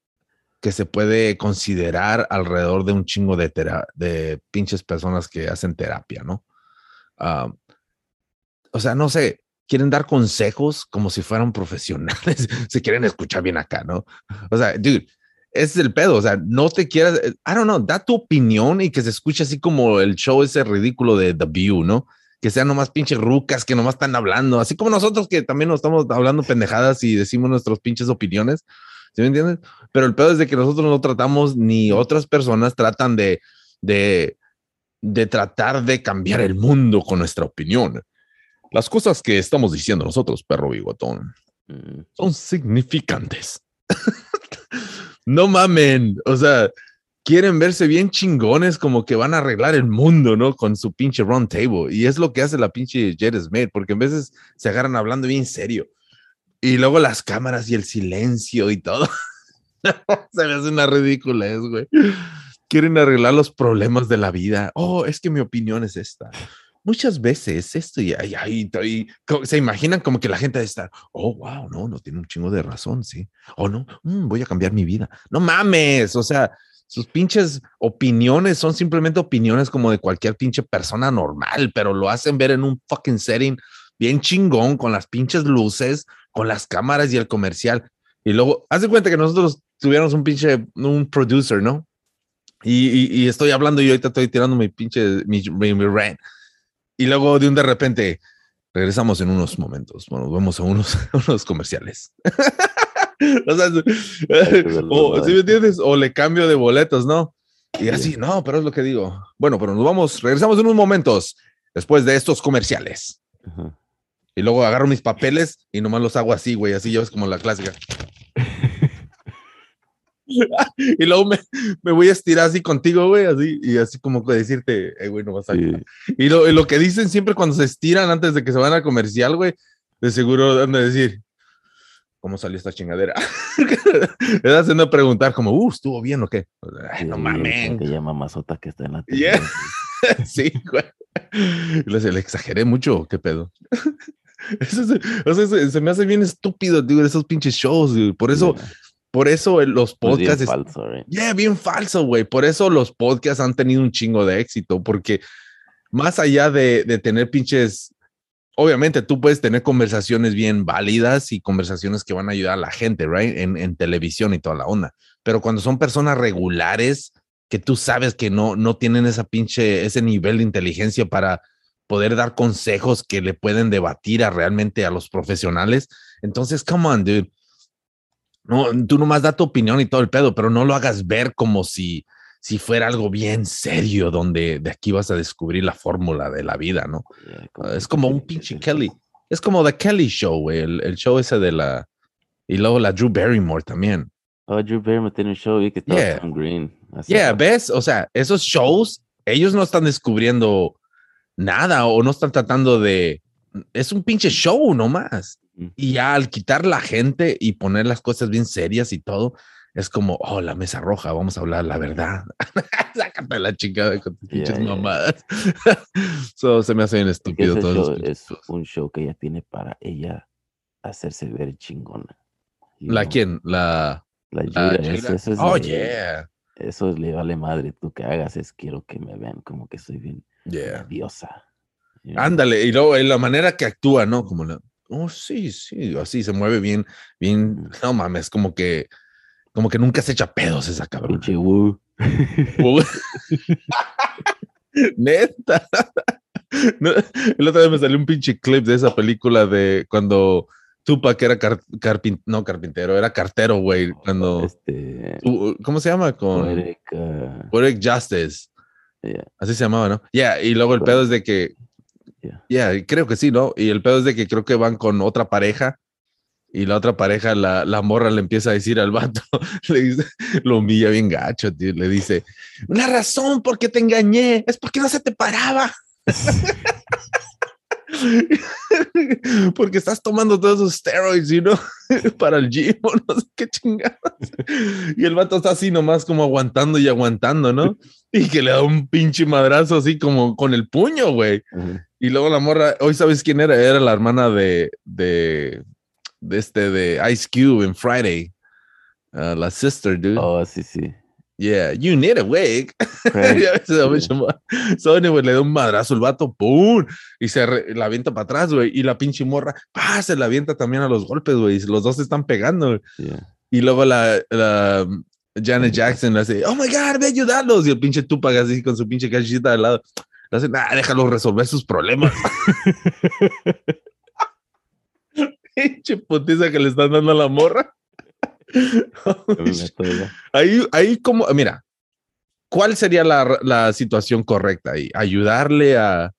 que se puede considerar alrededor de un chingo de, de pinches personas que hacen terapia, ¿no? O sea, no sé, quieren dar consejos como si fueran profesionales, se quieren escuchar bien acá, ¿no? O sea, dude, ese es el pedo, o sea, no te quieras, eh, I don't know, da tu opinión y que se escuche así como el show ese ridículo de The View, ¿no? Que sean nomás pinches rucas que nomás están hablando, así como nosotros que también nos estamos hablando pendejadas y decimos nuestras pinches opiniones, ¿sí me entiendes? Pero el pedo es de que nosotros no tratamos ni otras personas tratan de, de, de tratar de cambiar el mundo con nuestra opinión. Las cosas que estamos diciendo nosotros, perro bigotón, Mm, son significantes. no mamen, o sea, quieren verse bien chingones como que van a arreglar el mundo, ¿no? Con su pinche round table. Y es lo que hace la pinche Jared Smith, porque en veces se agarran hablando bien serio. Y luego las cámaras y el silencio y todo. se me hace una ridiculez, güey. Quieren arreglar los problemas de la vida. Oh, es que mi opinión es esta. Muchas veces esto y, co- se imaginan como que la gente debe estar, oh, wow, no, no tiene un chingo de razón, sí. O no, mm, voy a cambiar mi vida. No mames, o sea, sus pinches opiniones son simplemente opiniones como de cualquier pinche persona normal, pero lo hacen ver en un fucking setting bien chingón con las pinches luces, con las cámaras y el comercial. Y luego, haz de cuenta que nosotros tuviéramos un pinche, un producer, ¿no? Y, y- y estoy hablando y ahorita estoy tirando mi pinche, mi, mi, mi rant. Y luego de un de repente, regresamos en unos momentos. Bueno, vemos a unos, unos comerciales. o sea, o, ¿sí me entiendes? O le cambio de boletos, ¿no? Y así, no, pero es lo que digo. Bueno, pero nos vamos, regresamos en unos momentos después de estos comerciales. ajá. Y luego agarro mis papeles y nomás los hago así, güey, así ya ves como la clásica. y luego me, me voy a estirar así contigo, güey, así, y así como que decirte, eh, güey, no vas a... Sí. Y lo, y lo que dicen siempre cuando se estiran antes de que se van a comercial, güey, de seguro han de decir, ¿cómo salió esta chingadera? Das haciendo preguntar como, uh, ¿estuvo bien o qué? Ay, no Sí, mames. Aquella mamazota que está en la Yeah. tele. sí, güey. Le, exageré mucho, ¿qué pedo? Eso se, o sea, se, se me hace bien estúpido, digo, esos pinches shows. Por eso, Yeah. Por eso los Pues bien podcasts... falso, right? Yeah, bien falso, güey. Por eso los podcasts han tenido un chingo de éxito, porque más allá de, de tener pinches, obviamente tú puedes tener conversaciones bien válidas y conversaciones que van a ayudar a la gente, right? En, en televisión y toda la onda. Pero cuando son personas regulares que tú sabes que no, no tienen esa pinche, ese nivel de inteligencia para poder dar consejos que le pueden debatir a realmente a los profesionales. Entonces, come on, dude. No, tú nomás da tu opinión y todo el pedo, pero no lo hagas ver como si, si fuera algo bien serio, donde de aquí vas a descubrir la fórmula de la vida, ¿no? es como un pinche Kelly. Es como The Kelly Show, güey, el, el, show ese de la... Y luego la Drew Barrymore también. Oh, Drew Barrymore tiene un show y que está yeah. Green. yeah, ¿ves? O sea, esos shows, ellos no están descubriendo nada o no están tratando de... Es un pinche show nomás. Y ya al quitar la gente y poner las cosas bien serias y todo, es como, oh, la mesa roja, vamos a hablar la verdad. Sácate la chingada con tus pinches mamadas. so, se me hace bien estúpido todo. Es un show que ella tiene para ella hacerse ver chingona. ¿La quién? La. La Julia. Eso, es oh, yeah. Eso le vale madre. Tú que hagas es quiero que me vean como que soy bien yeah. diosa. Ándale, y luego en la manera que actúa, ¿no? Como la, oh, sí, sí, así se mueve bien, bien, no mames, como que como que nunca se echa pedos esa cabrón. Neta. el otro día me salió un pinche clip de esa película de cuando Tupac era carpintero, no carpintero, era cartero, güey. Cuando. Este, ¿Cómo se llama? Con. Poetic, Justice. Así se llamaba, ¿no? Ya, yeah, y luego el pedo es de que. Ya, yeah, creo que sí, ¿no? Y el pedo es de que creo que van con otra pareja y la otra pareja, la, la, morra le empieza a decir al vato, le dice, lo humilla bien gacho, tío, le dice, una razón por qué te engañé, es porque no se te paraba. porque estás tomando todos esos steroids, you know, para el gym no sé qué chingados. Y el vato está así nomás como aguantando y aguantando, ¿no? Y que le da un pinche madrazo así como con el puño, güey. Y luego la morra, hoy sabes quién era, era la hermana de, de de este de Ice Cube en Friday. Uh, la sister, dude. Oh, sí, sí. Yeah, you need a wig. Right. so, anyway, le da un madrazo el vato, ¡pum! Y se la avienta para atrás, güey. Y la pinche morra, ¡pah! Se la avienta también a los golpes, güey. Los dos se están pegando. Yeah. Y luego la, la Janet Jackson le hace, ¡Oh my God, ve a ayudarlos! Y el pinche Tupac así con su pinche cachita al lado. Le hace, ¡ah, déjalo resolver sus problemas! pinche putiza que le están dando a la morra. ahí, ahí como, mira, ¿cuál sería la, la situación correcta ahí? ¿Ayudarle a,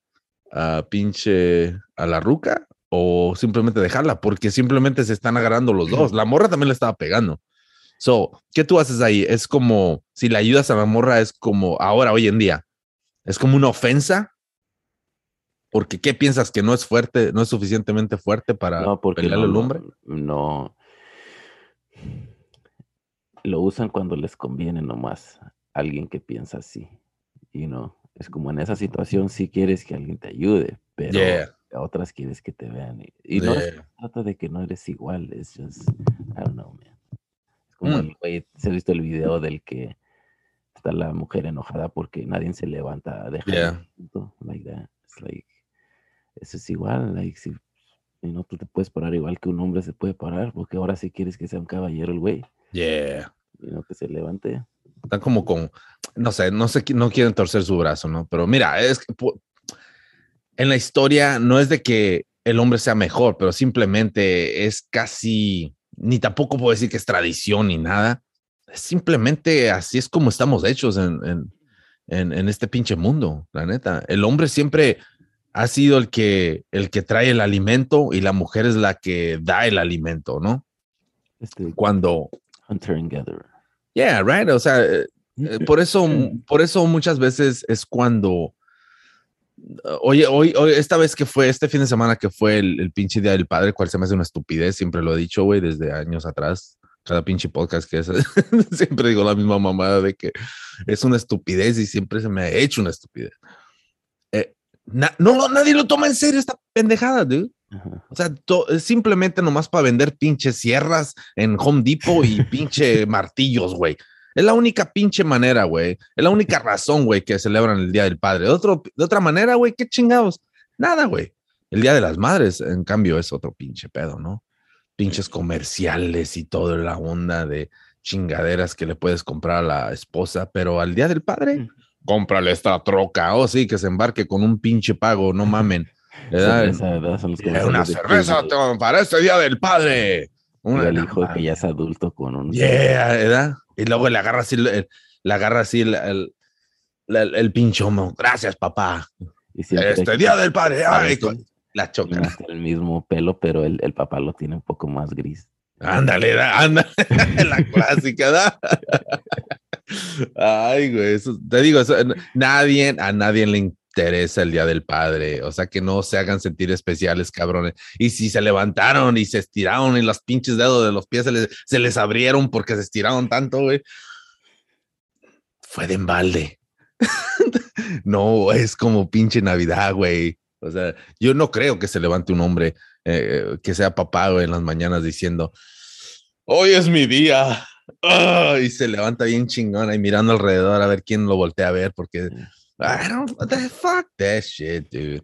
a, pinche a la ruca o simplemente dejarla? Porque simplemente se están agarrando los dos. La morra también le estaba pegando. So, ¿qué tú haces ahí? Es como, si le ayudas a la morra, es como ahora, hoy en día, es como una ofensa porque ¿qué piensas que no es fuerte, no es suficientemente fuerte para no, pelearle no, hombre? No, Lo usan cuando les conviene nomás. Alguien que piensa así. Y no, es como en esa situación si quieres que alguien te ayude, pero a otras quieres que te vean. Y, no se trata de que no eres igual, es just, I don't know, man. Es como mm. el güey, se ha visto el video del que está la mujer enojada porque nadie se levanta a dejar yeah. like that. It's like eso es igual, like, si no, tú te puedes parar igual que un hombre se puede parar, porque ahora sí quieres que sea un caballero el güey. Yeah. Y no que se levante. Están como con, no sé, no sé, no quieren torcer su brazo, ¿no? Pero mira, es que en la historia no es de que el hombre sea mejor, pero simplemente es casi, ni tampoco puedo decir que es tradición ni nada. Simplemente así es como estamos hechos en, en, en, en este pinche mundo, la neta. El hombre siempre ha sido el que, el que trae el alimento y la mujer es la que da el alimento, ¿no? Este, Cuando... Hunter and gatherer. Yeah, right. O sea, eh, eh, por eso, por eso muchas veces es cuando... Oye, hoy, hoy, esta vez que fue, este fin de semana que fue el, el pinche Día del Padre, cual se me hace una estupidez, siempre lo he dicho, güey, desde años atrás cada pinche podcast que es, siempre digo la misma mamada de que es una estupidez y siempre se me ha hecho una estupidez no, nadie lo toma en serio esta pendejada, dude. O sea, es simplemente nomás para vender pinches sierras en Home Depot y pinche martillos, güey. Es la única pinche manera, güey. Es la única razón, güey, que celebran el Día del Padre. De, otro, de otra manera, güey, qué chingados. Nada, güey. El Día de las Madres, en cambio, es otro pinche pedo, ¿no? Pinches comerciales y toda la onda de chingaderas que le puedes comprar a la esposa, pero al día del padre, cómprale esta troca. Oh, sí, que se embarque con un pinche pago, no mamen. una cerveza para este día del padre. Un hijo que ya es adulto con un. Yeah, ¿verdad? Y luego le agarra así, le, agarra así el, el, pinche homo. Gracias, papá. este día del padre. Ay, la choca. El mismo pelo, pero el, el papá lo tiene un poco más gris. Ándale, ándale, la clásica, ¿da? Ay, güey, te digo, nadie, a nadie le interesa el Día del Padre, o sea, que no se hagan sentir especiales, cabrones. Y si se levantaron y se estiraron y los pinches dedos de los pies se les, se les abrieron porque se estiraron tanto, güey, fue de embalde. no, es como pinche Navidad, güey. O sea, yo no creo que se levante un hombre eh, que sea papá en las mañanas diciendo, hoy es mi día. Ah, y se levanta bien chingona y mirando alrededor a ver quién lo voltea a ver porque I don't what the fuck that shit, dude.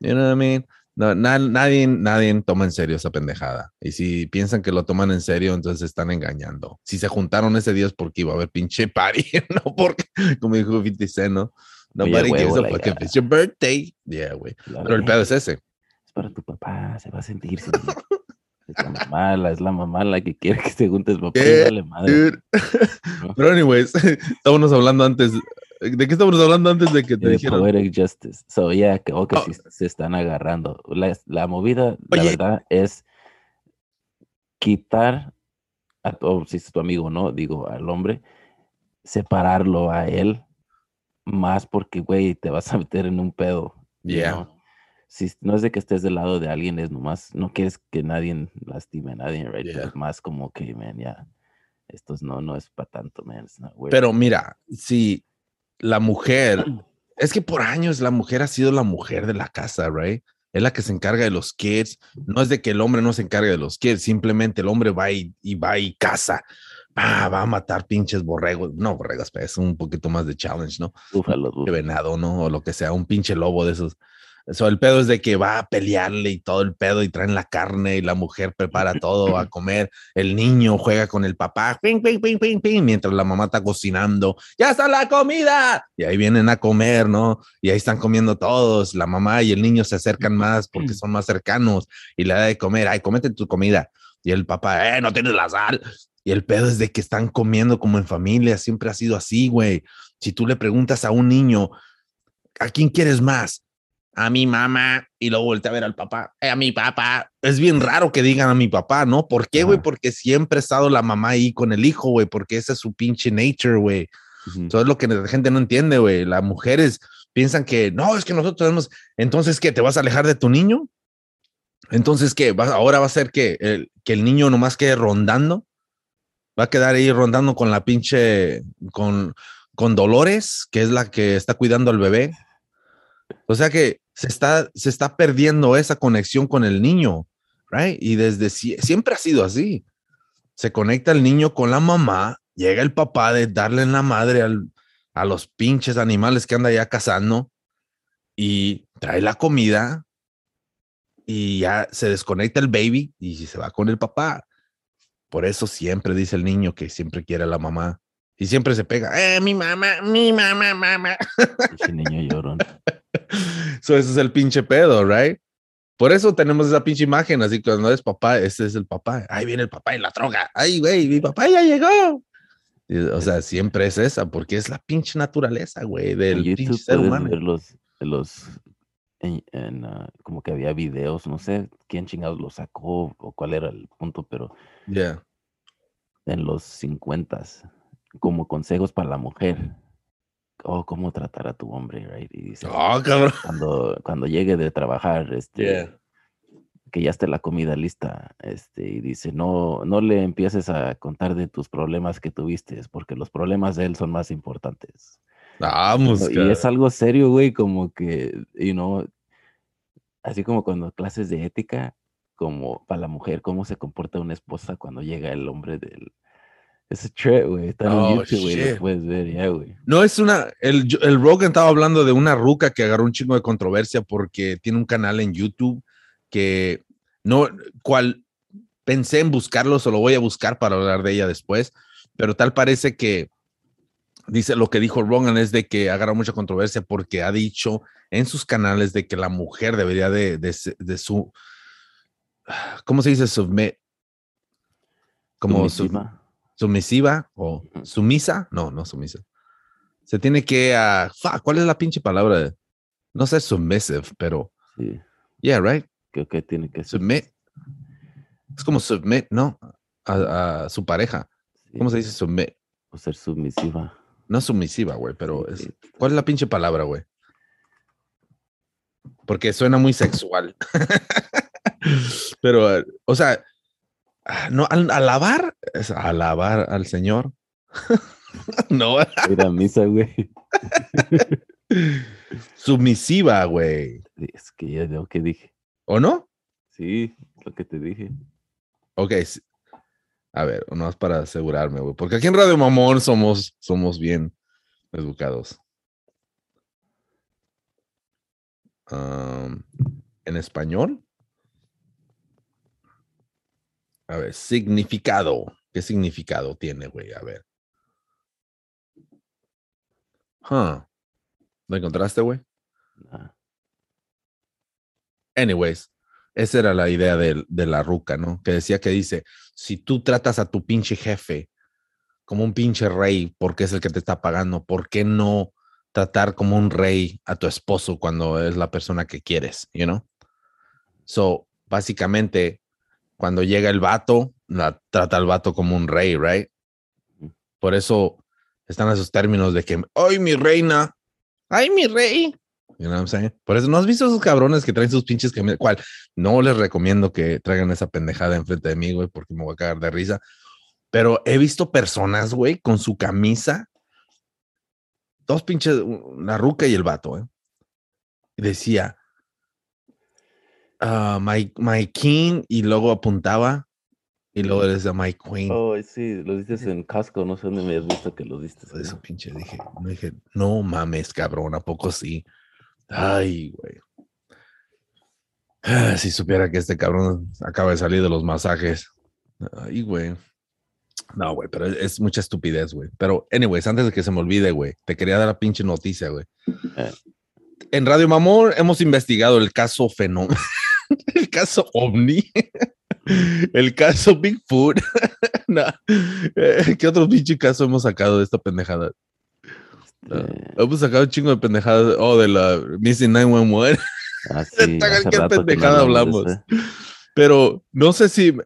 You know what I mean? No, nadie, nadie toma en serio esa pendejada. Y si piensan que lo toman en serio, entonces están engañando. Si se juntaron ese día es porque iba a haber pinche party, no porque, como dijo 50 ¿no? Nobody gives a fuck if it's your birthday. Yeah, güey. Pero el pedo es ese para tu papá, se va a sentir. es la mamá, es la mamá la que quiere que se juntes papá dale madre. Pero anyways, estábamos hablando antes, ¿de qué estábamos hablando antes de que te dijeran? Poetic Justice. So, yeah, que, oh, se están agarrando. La, la movida, la verdad, es quitar, a, o si es tu amigo, ¿no? Digo, al hombre, separarlo a él, más porque, güey, te vas a meter en un pedo. Yeah si no es de que estés del lado de alguien, es nomás, no quieres que nadie lastime a nadie, right? Es más como que, man, ya, esto no, no es para tanto, man. Pero mira, si la mujer, es que por años la mujer ha sido la mujer de la casa, right? Es la que se encarga de los kids. No es de que el hombre no se encargue de los kids, simplemente el hombre va y, va y caza. Ah, va a matar pinches borregos. No, borregos, pero es un poquito más de challenge, ¿no? Búfalo, venado, ¿no? O lo que sea, un pinche lobo de esos. Eso, el pedo es de que va a pelearle y todo el pedo y traen la carne y la mujer prepara todo a comer. El niño juega con el papá, ping, ping, ping, ping, ping, mientras la mamá está cocinando. ¡Ya está la comida! Y ahí vienen a comer, ¿no? Y ahí están comiendo todos. La mamá y el niño se acercan más porque son más cercanos y le da de comer. ¡Ay, comete tu comida! Y el papá, ¡eh, no tienes la sal! Y el pedo es de que están comiendo como en familia. Siempre ha sido así, güey. Si tú le preguntas a un niño, ¿a quién quieres más? a mi mamá y luego volteé a ver al papá, eh, a mi papá. Es bien raro que digan a mi papá, ¿no? ¿Por qué, güey? Porque siempre ha estado la mamá ahí con el hijo, güey, porque esa es su pinche nature, güey. Eso es lo que la gente no entiende, güey. Las mujeres piensan que, no, es que nosotros tenemos, entonces, ¿qué? ¿Te vas a alejar de tu niño? Entonces, ¿qué? ¿Ahora va a ser que el, que el niño nomás quede rondando? ¿Va a quedar ahí rondando con la pinche, con, con Dolores, que es la que está cuidando al bebé? O sea que se está, se está perdiendo esa conexión con el niño, right? Y desde siempre ha sido así. Se conecta el niño con la mamá, llega el papá de darle en la madre a los pinches animales que anda ya cazando y trae la comida y ya se desconecta el baby y se va con el papá. Por eso siempre dice el niño que siempre quiere a la mamá y siempre se pega, eh, mi mamá, mi mamá, mamá. Ese niño llorón. so, eso es el pinche pedo, right? Por eso tenemos esa pinche imagen, así que cuando es papá, ese es el papá. Ahí viene el papá en la droga. Ay, güey, mi papá ya llegó. o sea, siempre es esa, porque es la pinche naturaleza, güey, del pinche ser humano. Ver los, los en, ah, como que había videos, no sé quién chingados lo sacó o cuál era el punto, pero yeah. en los 50 como consejos para la mujer. Oh, cómo tratar a tu hombre, right? Y dice, oh, Cuando, cuando llegue de trabajar, este, que ya esté la comida lista, este, y dice, no, no le empieces a contar de tus problemas que tuviste, porque los problemas de él son más importantes. Vamos, y es algo serio, güey, como que, you know, así como cuando clases de ética, como para la mujer, cómo se comporta una esposa cuando llega el hombre del, es trap, güey. Está en oh, YouTube, güey. puedes ver, ya, güey. No es una. El, el Rogan estaba hablando de una ruca que agarró un chingo de controversia porque tiene un canal en YouTube que no. cual pensé en buscarlo, solo voy a buscar para hablar de ella después. pero tal parece que dice lo que dijo Rogan es de que agarra mucha controversia porque ha dicho en sus canales de que la mujer debería de, de, de su, ¿cómo se dice? Submit. Como sumisiva, sumisiva o sumisa. No, no sumisa. Se tiene que, uh, ¿cuál es la pinche palabra? No sé submissive, pero. Sí. Yeah, right. Creo que tiene que submit. Es como submit, ¿no? A, su pareja. ¿Cómo se dice submit? O ser submisiva. No sumisiva, güey, pero es, ¿cuál es la pinche palabra, güey? Porque suena muy sexual. pero, o sea, no, alabar, es alabar al Señor. no. Ir a misa, güey. Sumisiva, güey. Es que ya lo que dije. ¿O no? Sí, lo que te dije. Ok, a ver, no es para asegurarme, güey. Porque aquí en Radio Mamón somos, somos bien educados. en español. A ver, significado. ¿Qué significado tiene, güey? A ver. Huh. ¿Lo encontraste, güey? Anyways, esa era la idea de, la ruca, ¿no? Que decía que dice, si tú tratas a tu pinche jefe como un pinche rey porque es el que te está pagando, ¿por qué no tratar como un rey a tu esposo cuando es la persona que quieres, you know? So, básicamente, cuando llega el vato, la, trata al vato como un rey, right? Por eso están esos términos de que, ¡ay, mi reina! ¡Ay, mi rey! You know Por eso, ¿no has visto esos cabrones que traen sus pinches camisas? ¿Cuál? No les recomiendo que traigan esa pendejada enfrente de mí, güey, porque me voy a cagar de risa. Pero he visto personas, güey, con su camisa, dos pinches, la ruca y el vato, ¿eh? Y decía, uh, my, my king, y luego apuntaba, y luego decía my queen. Oh, sí, lo dices en casco, no sé dónde me has visto que lo diste. Eso pinche dije, dije, no mames, cabrón, ¿a poco sí? Ay, güey. Ah, si supiera que este cabrón acaba de salir de los masajes. Ay, güey. No, güey, pero es, mucha estupidez, güey. Pero, anyways, antes de que se me olvide, güey, te quería dar la pinche noticia, güey. Eh. En Radio Mamón hemos investigado el caso Fenómeno, el caso OVNI, el caso Bigfoot. Eh, ¿Qué otro pinche caso hemos sacado de esta pendejada? Este, hemos sacado un chingo de pendejadas. Oh, de la Missing 911. Ah, sí, ¿Qué pendejada hablamos? Pero no sé si.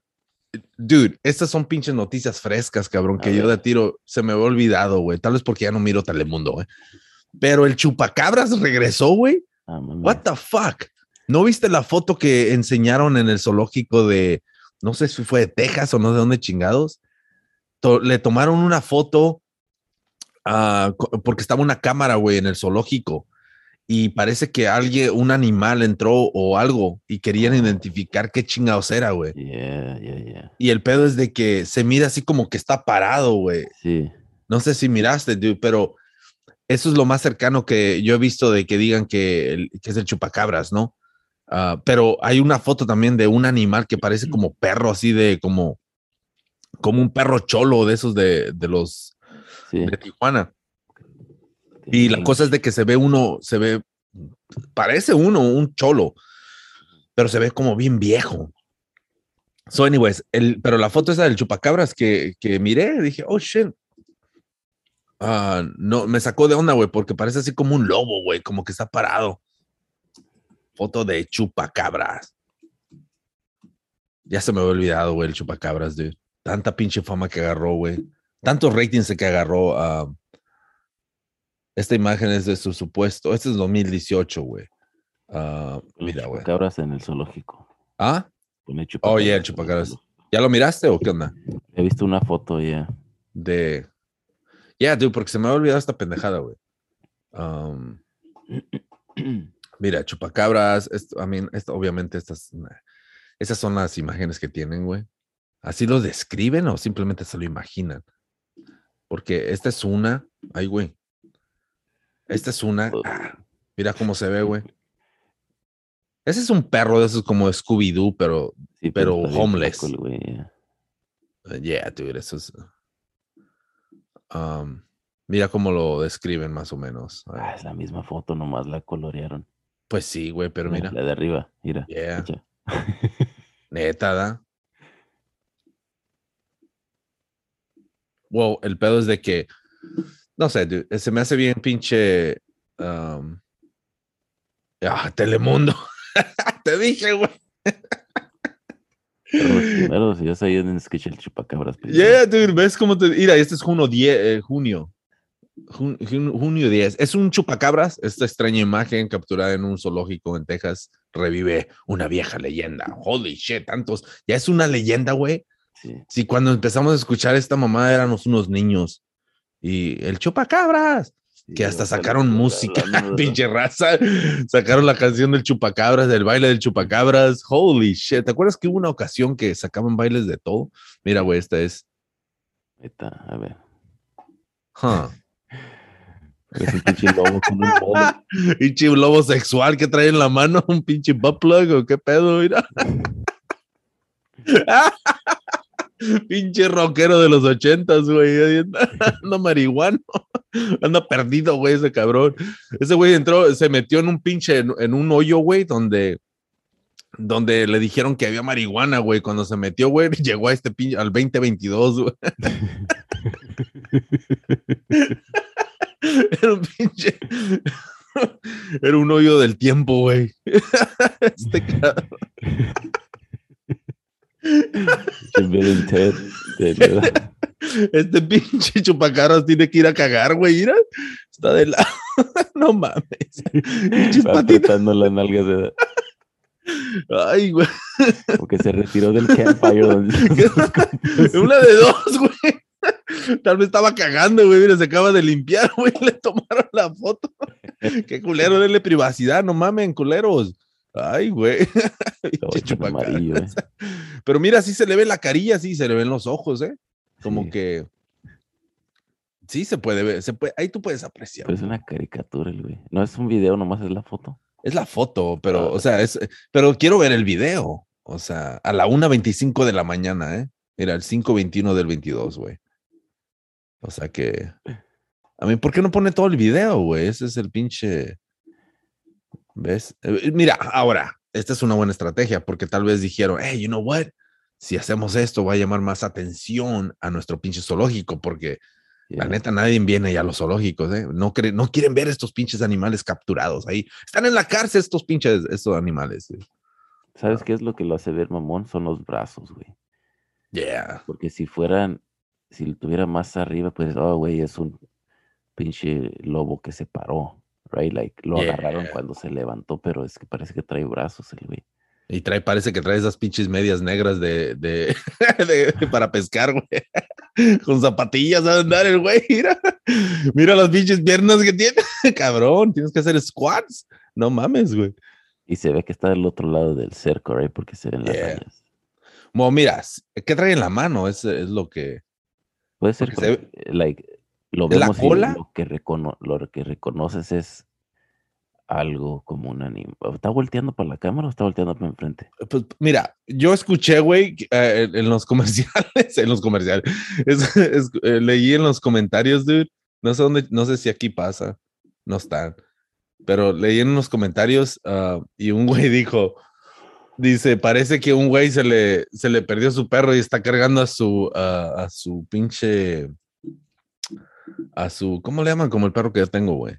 Dude, estas son pinches noticias frescas, cabrón, que yo de tiro se me había olvidado, güey. Tal vez porque ya no miro Telemundo, güey. Pero el chupacabras regresó, güey. Ah, What the fuck? ¿No viste la foto que enseñaron en el zoológico de, no sé si fue de Texas o no de dónde chingados? le tomaron una foto Ah, porque estaba una cámara, güey, en el zoológico y parece que alguien, un animal entró o algo y querían identificar qué chingados era, güey. Y el pedo es de que se mira así como que está parado, güey. Sí. No sé si miraste, dude, pero eso es lo más cercano que yo he visto de que digan que, es el chupacabras, ¿no? Ah, pero hay una foto también de un animal que parece como perro, así de como, como un perro cholo de esos de, de los de Tijuana. Y la cosa es de que se ve uno, se ve, parece uno un cholo, pero se ve como bien viejo. So, anyways, el, pero la foto esa del chupacabras que, que miré, dije, oh shit. Ah, no, me sacó de onda, güey, porque parece así como un lobo, güey, como que está parado. Foto de chupacabras. Ya se me había olvidado, güey, el chupacabras, de Tanta pinche fama que agarró, güey tantos ratings que agarró. a esta imagen es de su supuesto. Este es 2018, güey. Uh, mira, güey. Cabras en el zoológico. ¿Ah? Oh, yeah, chupacabras. ¿Ya lo miraste o qué onda? He visto una foto ya. De. Ya, yeah, porque se me ha olvidado esta pendejada, güey. Um, mira, chupacabras. Esto, I mean, esto, obviamente, estas. Esas son las imágenes que tienen, güey. ¿Así lo describen o simplemente se lo imaginan? Porque esta es una. Ay, güey. Esta es una. Ah, mira cómo se ve, güey. Ese es un perro de esos como Scooby-Doo, pero, pero, homeless. yeah, dude, eso es. Um, mira cómo lo describen más o menos. Ah, es la misma foto, nomás la colorearon. Pues sí, güey, pero mira. La de arriba, mira. Yeah. Neta, ¿da? Wow, el pedo es de que, no sé, dude, se me hace bien pinche. Um, ah, Telemundo. Te dije, güey. Pero los primeros, ya sabían en sketch el chupacabras. Yeah, dude, ves cómo te. Mira, este es junio 10, eh, junio. Jun, jun, junio 10. Es un chupacabras. Esta extraña imagen capturada en un zoológico en Texas revive una vieja leyenda. Holy shit, tantos. Ya es una leyenda, güey. Sí. Sí, cuando empezamos a escuchar esta mamada éramos unos niños. Y el chupacabras. Que hasta sacaron música, pinche raza. Sacaron la canción del chupacabras, del baile del chupacabras. Holy shit. ¿Te acuerdas que hubo una ocasión que sacaban bailes de todo? Mira, güey, esta es. Ahí está, a ver. Huh. Es un pinche lobo con un mono. Pinche lobo sexual que trae en la mano, un pinche butt plug o qué pedo, mira. pinche rockero de los ochentas, güey. Anda, marihuano. Anda perdido, güey, ese cabrón. Ese güey entró, se metió en un pinche, en, en un hoyo, güey, donde donde le dijeron que había marihuana, güey. Cuando se metió, güey, llegó a este pinche, al 2022, güey. Era un pinche. Era un hoyo del tiempo, güey. Este cabrón. Bill and Ted, de verdad. Este pinche chupacaras tiene que ir a cagar, güey. Mira, está de lado. No mames. Pinches apretando las nalgas de Ay, güey. porque se retiró del campfire. donde- Una de dos, güey. Tal vez estaba cagando, güey. Mira, se acaba de limpiar, güey. Le tomaron la foto. Qué culero, denle privacidad. No mamen, culeros. Ay, güey. Amarillo, eh. Pero mira, sí se le ve la carilla, sí, se le ven los ojos, ¿eh? Como Sí. que. Sí, se puede ver. Se puede, ahí tú puedes apreciar. Pero es una caricatura, el güey. No es un video, nomás es la foto. Es la foto, pero, Ah. o sea, es, pero quiero ver el video. O sea, a la 1.25 de la mañana, ¿eh? Era el 5.21 del 22, güey. O sea que. A mí, ¿por qué no pone todo el video, güey? Ese es el pinche. ¿Ves? Eh, Mira, ahora, esta es una buena estrategia porque tal vez dijeron, hey, you know what? Si hacemos esto, va a llamar más atención a nuestro pinche zoológico porque la neta, nadie viene ya a los zoológicos, ¿eh? No, cre- no quieren ver estos pinches animales capturados ahí. Están en la cárcel estos pinches, estos animales. ¿eh? ¿Sabes qué es lo que lo hace ver mamón? Son los brazos, güey. Yeah. Porque si fueran, si lo tuviera más arriba, pues, oh, güey, es un pinche lobo que se paró, right? Like, lo agarraron cuando se levantó, pero es que parece que trae brazos el güey. Y trae, parece que trae esas pinches medias negras de, de, de- para pescar, güey. Con zapatillas a andar el güey. Mira, mira las pinches piernas que tiene. Cabrón, tienes que hacer squats. No mames, güey. Y se ve que está del otro lado del cerco, right? Porque se ven las Yeah. rayas. Bueno, mira, ¿qué trae en la mano? Es, es lo que. Puede ser, se porque, like, lo ¿Es la vemos y cola? lo que, recono- lo que reconoces es algo como un animal. ¿Está volteando para la cámara o está volteando para enfrente? Pues mira, yo escuché, güey, eh, en, los comerciales, en los comerciales, es- es- eh, leí en los comentarios, dude, no sé dónde, no sé si aquí pasa, no están, pero leí en los comentarios ah, y un güey dijo, dice, parece que un güey se le, se le perdió su perro y está cargando a su, ah, a su pinche, a su, ¿cómo le llaman? Como el perro que yo tengo, güey.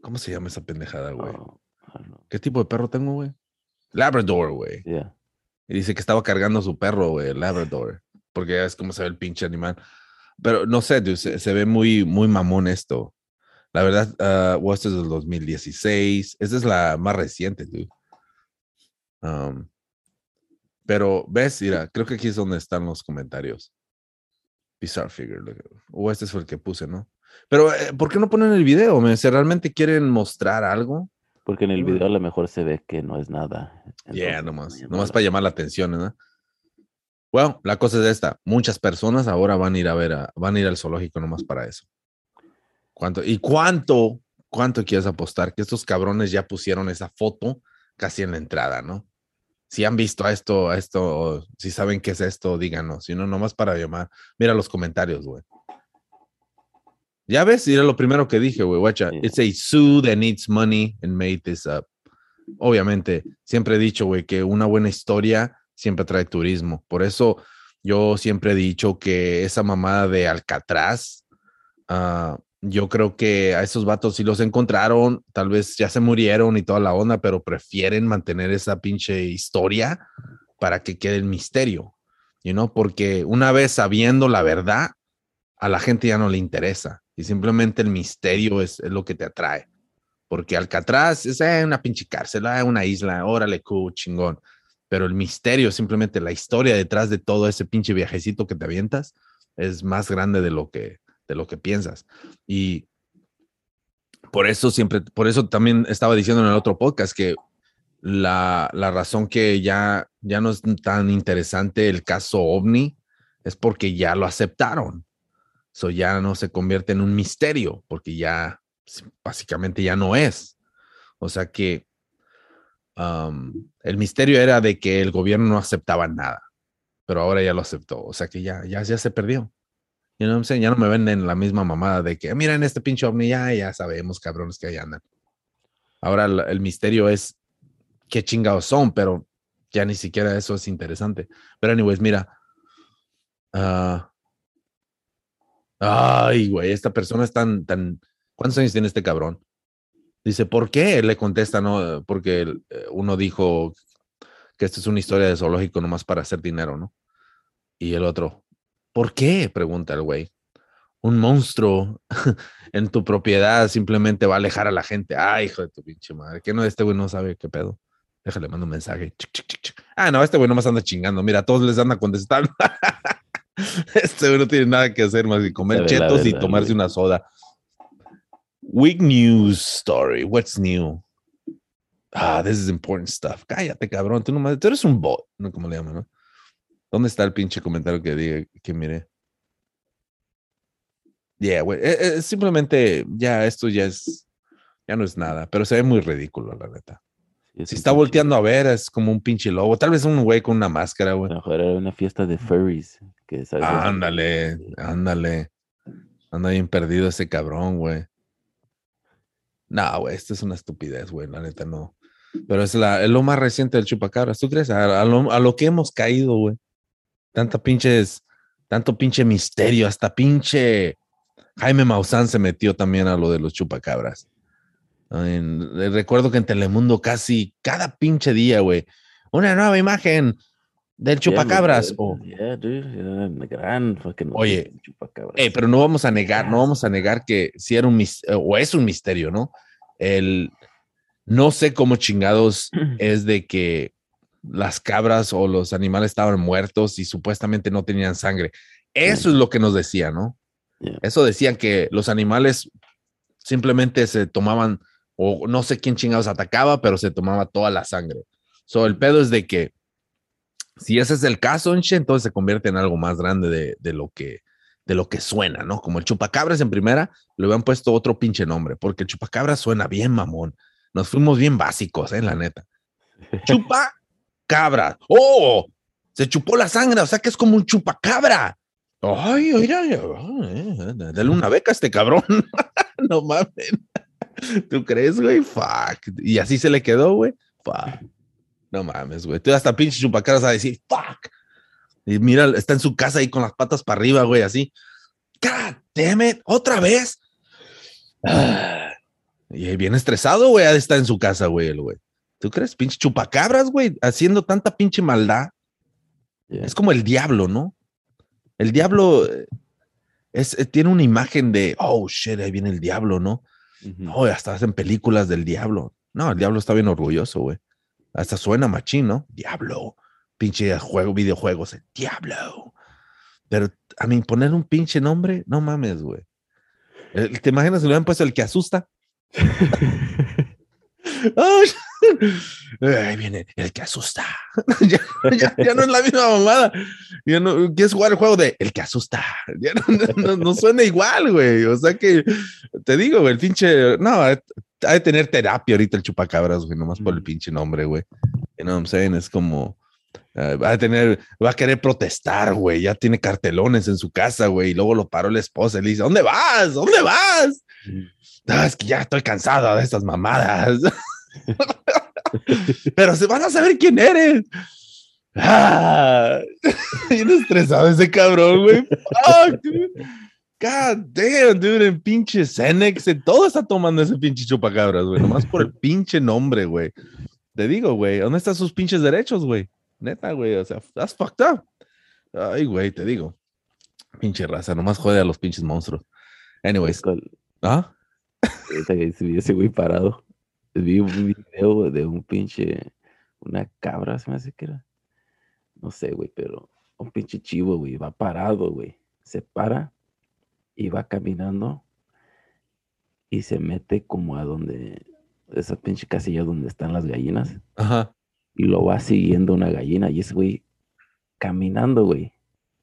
¿Cómo se llama esa pendejada, güey? Oh, know. ¿Qué tipo de perro tengo, güey? Labrador, güey. Yeah. Y dice que estaba cargando a su perro, güey, Labrador. Porque ya es como se ve el pinche animal. Pero no sé, dude, se, se ve muy, muy mamón esto. La verdad, ah, well, esto es del 2016. Esta es la más reciente, dude. Um, pero, ¿ves? Mira, creo que aquí es donde están los comentarios. Bizarre figure. O este fue el que puse, ¿no? Pero, eh, ¿por qué no ponen el video? man? Si realmente quieren mostrar algo. Porque en el video a lo mejor se ve que no es nada. Yeah, entonces, nomás, no nomás para llamar la atención, ¿no? Bueno, la cosa es esta, muchas personas ahora van a ir a ver, a- van a ir al zoológico nomás para eso. ¿Cuánto? ¿Y cuánto, cuánto quieres apostar que estos cabrones ya pusieron esa foto casi en la entrada, ¿no? Si han visto a esto, a esto, si saben qué es esto, díganos. Si no, nomás para llamar. Mira los comentarios, güey. Ya ves, era lo primero que dije, güey. Watcha, it's a zoo that needs money and made this up. Obviamente, siempre he dicho, güey, que una buena historia siempre trae turismo. Por eso yo siempre he dicho que esa mamada de Alcatraz, uh, yo creo que a esos vatos sí los encontraron, tal vez ya se murieron y toda la onda, pero prefieren mantener esa pinche historia para que quede el misterio, you know? porque una vez sabiendo la verdad, a la gente ya no le interesa y simplemente el misterio es, lo que te atrae. Porque Alcatraz es eh, una pinche cárcel, eh, una isla, órale, cool, chingón. Pero el misterio, simplemente la historia detrás de todo ese pinche viajecito que te avientas, es más grande de lo que, de lo que piensas. Y por eso siempre, por eso también estaba diciendo en el otro podcast que la, la razón que ya, ya no es tan interesante el caso OVNI es porque ya lo aceptaron. Eso ya no se convierte en un misterio, porque ya básicamente ya no es. O sea que el misterio era de que el gobierno no aceptaba nada, pero ahora ya lo aceptó. O sea que ya, ya, ya se perdió. Ya no me venden la misma mamada de que, miren este pinche ovni, ya, ya sabemos, cabrones, que ahí andan. Ahora el, misterio es qué chingados son, pero ya ni siquiera eso es interesante. Pero, anyways, mira. Ah, ay, güey, esta persona es tan, tan. ¿Cuántos años tiene este cabrón? Dice, ¿por qué? Le contesta, no, porque eh, uno dijo que esta es una historia de zoológico nomás para hacer dinero, ¿no? Y el otro, ¿Por qué? Pregunta el güey. Un monstruo en tu propiedad simplemente va a alejar a la gente. Ay, hijo de tu pinche madre. Que no, este güey no sabe qué pedo. Déjale, mando un mensaje. ah, no, este güey no más anda chingando. Mira, todos les anda contestando. este güey no tiene nada que hacer más que comer chetos y tomarse una soda. Week news story. What's new? Ah, this is important stuff. Cállate, cabrón. Tú, nomás, tú eres un bot, ¿no? Como le llaman, ¿no? ¿Dónde está el pinche comentario que diga que mire? Yeah, güey. Eh, eh, simplemente ya esto ya es, ya no es nada, pero se ve muy ridículo, la neta. si está volteando a ver, es como un pinche lobo. Tal vez un güey con una máscara, güey. Mejor era una fiesta de furries. Que, Ándale, ándale. Anda bien perdido ese cabrón, güey. No, güey, esto es una estupidez, güey. La neta no. Pero es, la, es lo más reciente del chupacabras. ¿Tú crees? a lo que hemos caído, güey. Tanta pinches, tanto pinche misterio, hasta pinche Jaime Maussan se metió también a lo de los chupacabras. recuerdo que en Telemundo casi cada pinche día, güey, una nueva imagen del chupacabras. Oye, pero no vamos a negar, no vamos a negar que si era un o es un misterio, ¿no? El no sé cómo chingados es de que las cabras o los animales estaban muertos y supuestamente no tenían sangre. Eso es lo que nos decía, ¿no? Eso decían que los animales simplemente se tomaban, o no sé quién chingados atacaba, pero se tomaba toda la sangre. So, el pedo es de que si ese es el caso, entonces se convierte en algo más grande de, lo que de lo que suena, ¿no? Como el chupacabras en primera, le habían puesto otro pinche nombre, porque el chupacabras suena bien mamón. Nos fuimos bien básicos, ¿eh? La neta. Chupa cabra. ¡Oh! Se chupó la sangre, o sea que es como un chupacabra. Ay, mira, eh, dale una beca a este cabrón. no mames. ¿Tú crees, güey? Fuck. Y así se le quedó, güey. Fuck. No mames, güey. Tú hasta pinche chupacabras a decir, fuck. Y mira, está en su casa ahí con las patas para arriba, güey, así. God damn it, otra vez. y bien estresado, güey, está en su casa, güey, el güey. ¿Tú crees? Pinche chupacabras, güey, haciendo tanta pinche maldad. Es como el diablo, ¿no? El diablo eh, es, eh, tiene una imagen de, oh, shit, ahí viene el diablo, ¿no? No, hasta hacen películas del diablo. No, el diablo está bien orgulloso, güey. Hasta suena machín, ¿no? Diablo. Pinche juego, videojuegos, el diablo. Pero a mí poner un pinche nombre, no mames, güey. ¿Te imaginas si le han puesto el que asusta? Ahí viene el que asusta. ya, no es la misma mamada. Ya no, quieres jugar el juego de el que asusta. Ya no, suena igual, güey. O sea que te digo, el pinche. No, hay de tener terapia ahorita el chupacabras, güey, nomás por el pinche nombre, güey. You know what I'm saying? Es como, uh, va a tener, va a querer protestar, güey. Ya tiene cartelones en su casa, güey. Y luego lo paró la esposa y le dice, ¿dónde vas? ¿Dónde vas? Ah, es que ya estoy cansado de estas mamadas. Pero se van a saber quién eres. Ah, bien estresado ese cabrón, güey. Fuck, dude. God damn, dude, en pinche Cenex, en todo está tomando ese pinche chupacabras, güey. Nomás por el pinche nombre, güey. Te digo, güey, ¿dónde están sus pinches derechos, güey? Neta, güey, o sea, that's fucked up. Ay, güey, te digo. Pinche raza, nomás jode a los pinches monstruos. Anyways. ¿Ah? Ese güey parado. Vi un video de un pinche, una cabra, se me hace que era. No sé, güey, pero un pinche chivo, güey, va parado, güey. Se para y va caminando y se mete como a donde, esa pinche casilla donde están las gallinas. Ajá. Y lo va siguiendo una gallina y ese güey caminando, güey,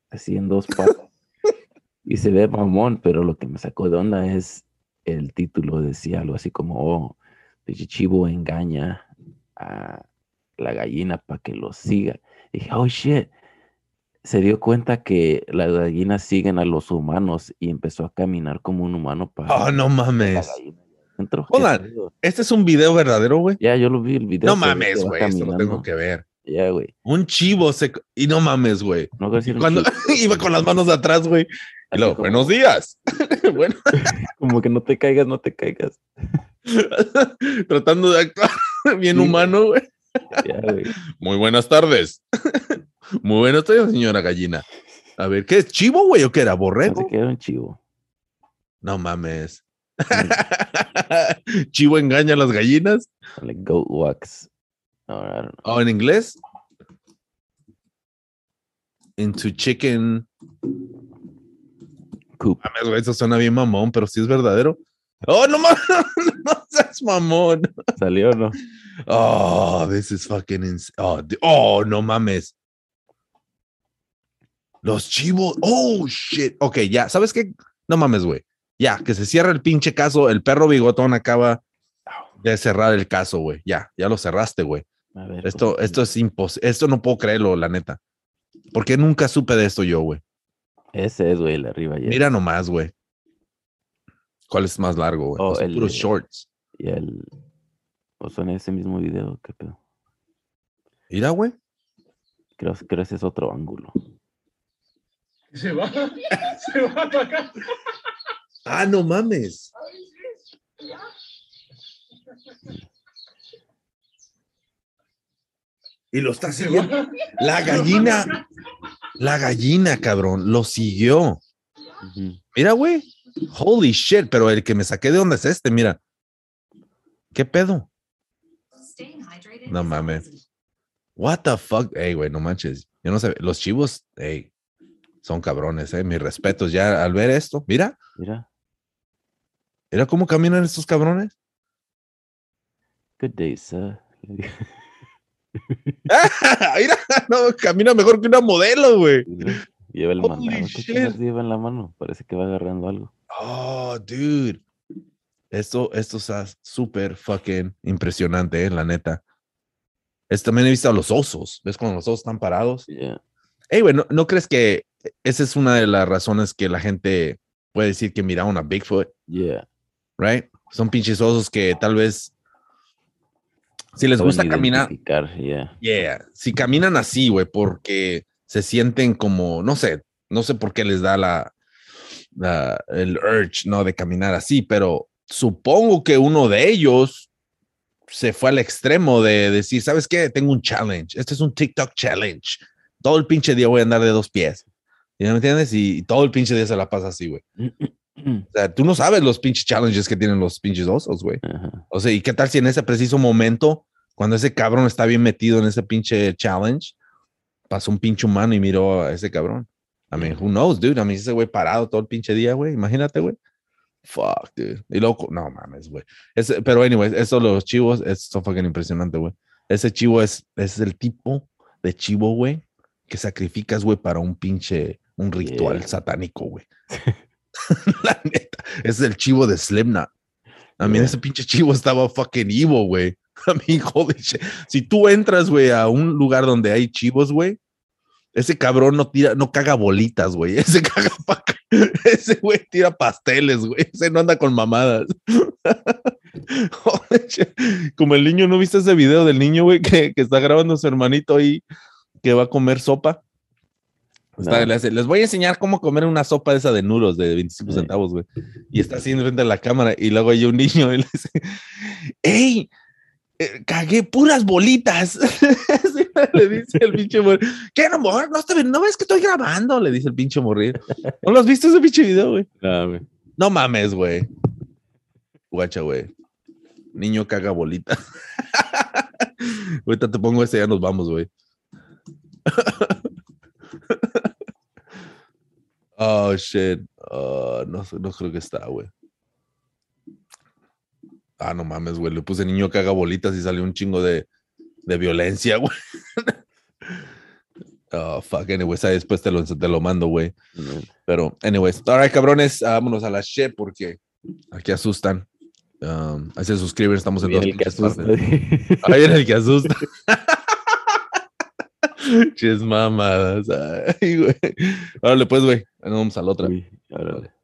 así en dos patas. y se ve mamón, pero lo que me sacó de onda es el título, decía algo así como, oh, pinche chivo engaña a la gallina para que lo siga. Y dije, oh shit, se dio cuenta que las gallinas siguen a los humanos y empezó a caminar como un humano para. Oh, no mames. Hola, ¿este es un video verdadero, güey? Ya, yo lo vi el video. No mames, güey, esto lo tengo que ver. Ya, güey. Un chivo se... Y no mames, güey. No, Cuando iba con las manos atrás, güey. Y luego, buenos días. bueno. como que no te caigas, no te caigas. Tratando de actuar bien humano, güey. Ya, güey. Muy buenas tardes. Muy buenas tardes, señora gallina. A ver, ¿qué es chivo, güey? ¿O qué era? ¿Borrego? que era un chivo. No mames. ¿Chivo engaña a las gallinas? Like goat wax. ¿O en inglés? Into chicken. Coop. Mames, eso suena bien mamón, pero sí es verdadero. Oh, no mames, no seas mamón. ¿Salió no? Oh, this is fucking insane. Oh, oh, no mames. Los chivos. Oh, shit. Ok, ya. ¿Sabes qué? No mames, güey. Ya, que se cierra el pinche caso. El perro bigotón acaba de cerrar el caso, güey. Ya, ya lo cerraste, güey. Esto, esto es imposible. Esto no puedo creerlo, la neta. Porque nunca supe de esto yo, güey. Ese es, güey, el arriba. Mira nomás, güey. ¿Cuál es más largo, güey? Oh, el, puros shorts. Y el. O son ese mismo video, qué pedo. Mira, güey. Creo, creo que ese es otro ángulo. Se va, se va para acá. Ah, no mames. Y lo está siguiendo. La gallina, la gallina, cabrón, lo siguió. Mira, güey. Holy shit, pero el que me saqué de dónde es este, mira. ¿Qué pedo? No mames. What the fuck? Ey, güey, no manches. Yo no sé. Los chivos, ey, son cabrones, eh. Mis respetos ya al ver esto. Mira. Mira. Mira cómo caminan estos cabrones. Good day, sir. Mira, no, camina mejor que una modelo, güey. Lleva el mano. lleva en la mano? Parece que va agarrando algo. Oh, dude. Esto, esto está súper fucking impresionante, eh, la neta. Es, también he visto a los osos. ¿Ves cuando los osos están parados? Yeah. Hey, güey, ¿no, crees que esa es una de las razones que la gente puede decir que mira una Bigfoot? Yeah. Right? Son pinches osos que tal vez si les gusta caminar. Yeah. yeah. Si caminan así, güey, porque se sienten como, no sé, no sé por qué les da la, la, el urge, ¿no? De caminar así, pero supongo que uno de ellos se fue al extremo de decir, ¿sabes qué? Tengo un challenge. Este es un TikTok challenge todo el pinche día voy a andar de dos pies. ¿Y me entiendes? Y, todo el pinche día se la pasa así, güey. o sea, tú no sabes los pinches challenges que tienen los pinches osos, güey. O sea, ¿y qué tal si en ese preciso momento, cuando ese cabrón está bien metido en ese pinche challenge, pasó un pinche humano y miró a ese cabrón? I mean, who knows, dude? I mean, ese güey parado todo el pinche día, güey. Imagínate, güey. Fuck, dude. Y loco, no mames, güey. Pero, anyway, eso los chivos, es fucking impresionante, güey. Ese chivo es, es el tipo de chivo, güey, que sacrificas, güey, para un pinche, un ritual satánico, güey. la neta, es el chivo de Slimna. A mí ese pinche chivo estaba fucking evil, güey. A mí, joder, si tú entras, güey, a un lugar donde hay chivos, güey, ese cabrón no tira, no caga bolitas, güey. Ese caga ese güey tira pasteles, güey. Ese no anda con mamadas. Joder, che. Como el niño, ¿no viste ese video del niño, güey, que, que está grabando a su hermanito ahí que va a comer sopa? Está- hace, les voy a enseñar cómo comer una sopa esa de nuros de 25 Sí. centavos, güey. Y está así frente a la cámara y luego hay un niño y le dice, ¡Ey! eh, cagué puras bolitas. Le dice el pinche morro. ¿Qué, no, amor? No, te- ¿No ves que estoy grabando? Le dice el pinche morrillo. ¿No lo has visto ese pinche video, güey? No, güey. No mames, güey. Guacha, güey. Niño caga bolitas. Ahorita te pongo ese, ya nos vamos, güey. oh, shit. Ah, no, no creo que está, güey. Ah, no mames, güey. Le puse niño caga bolitas y salió un chingo de, de violencia, güey. oh, fuck. Anyways, ahí después te lo, te lo mando, güey. No. Pero, anyways, ahora cabrones, vámonos a la shit porque aquí asustan. Um, ahí se suscriben, estamos en que. Ahí viene el que asusta. Ches mamadas. Ay, güey. Órale, pues, güey. Ahí nos vamos a la otra. Uy, órale.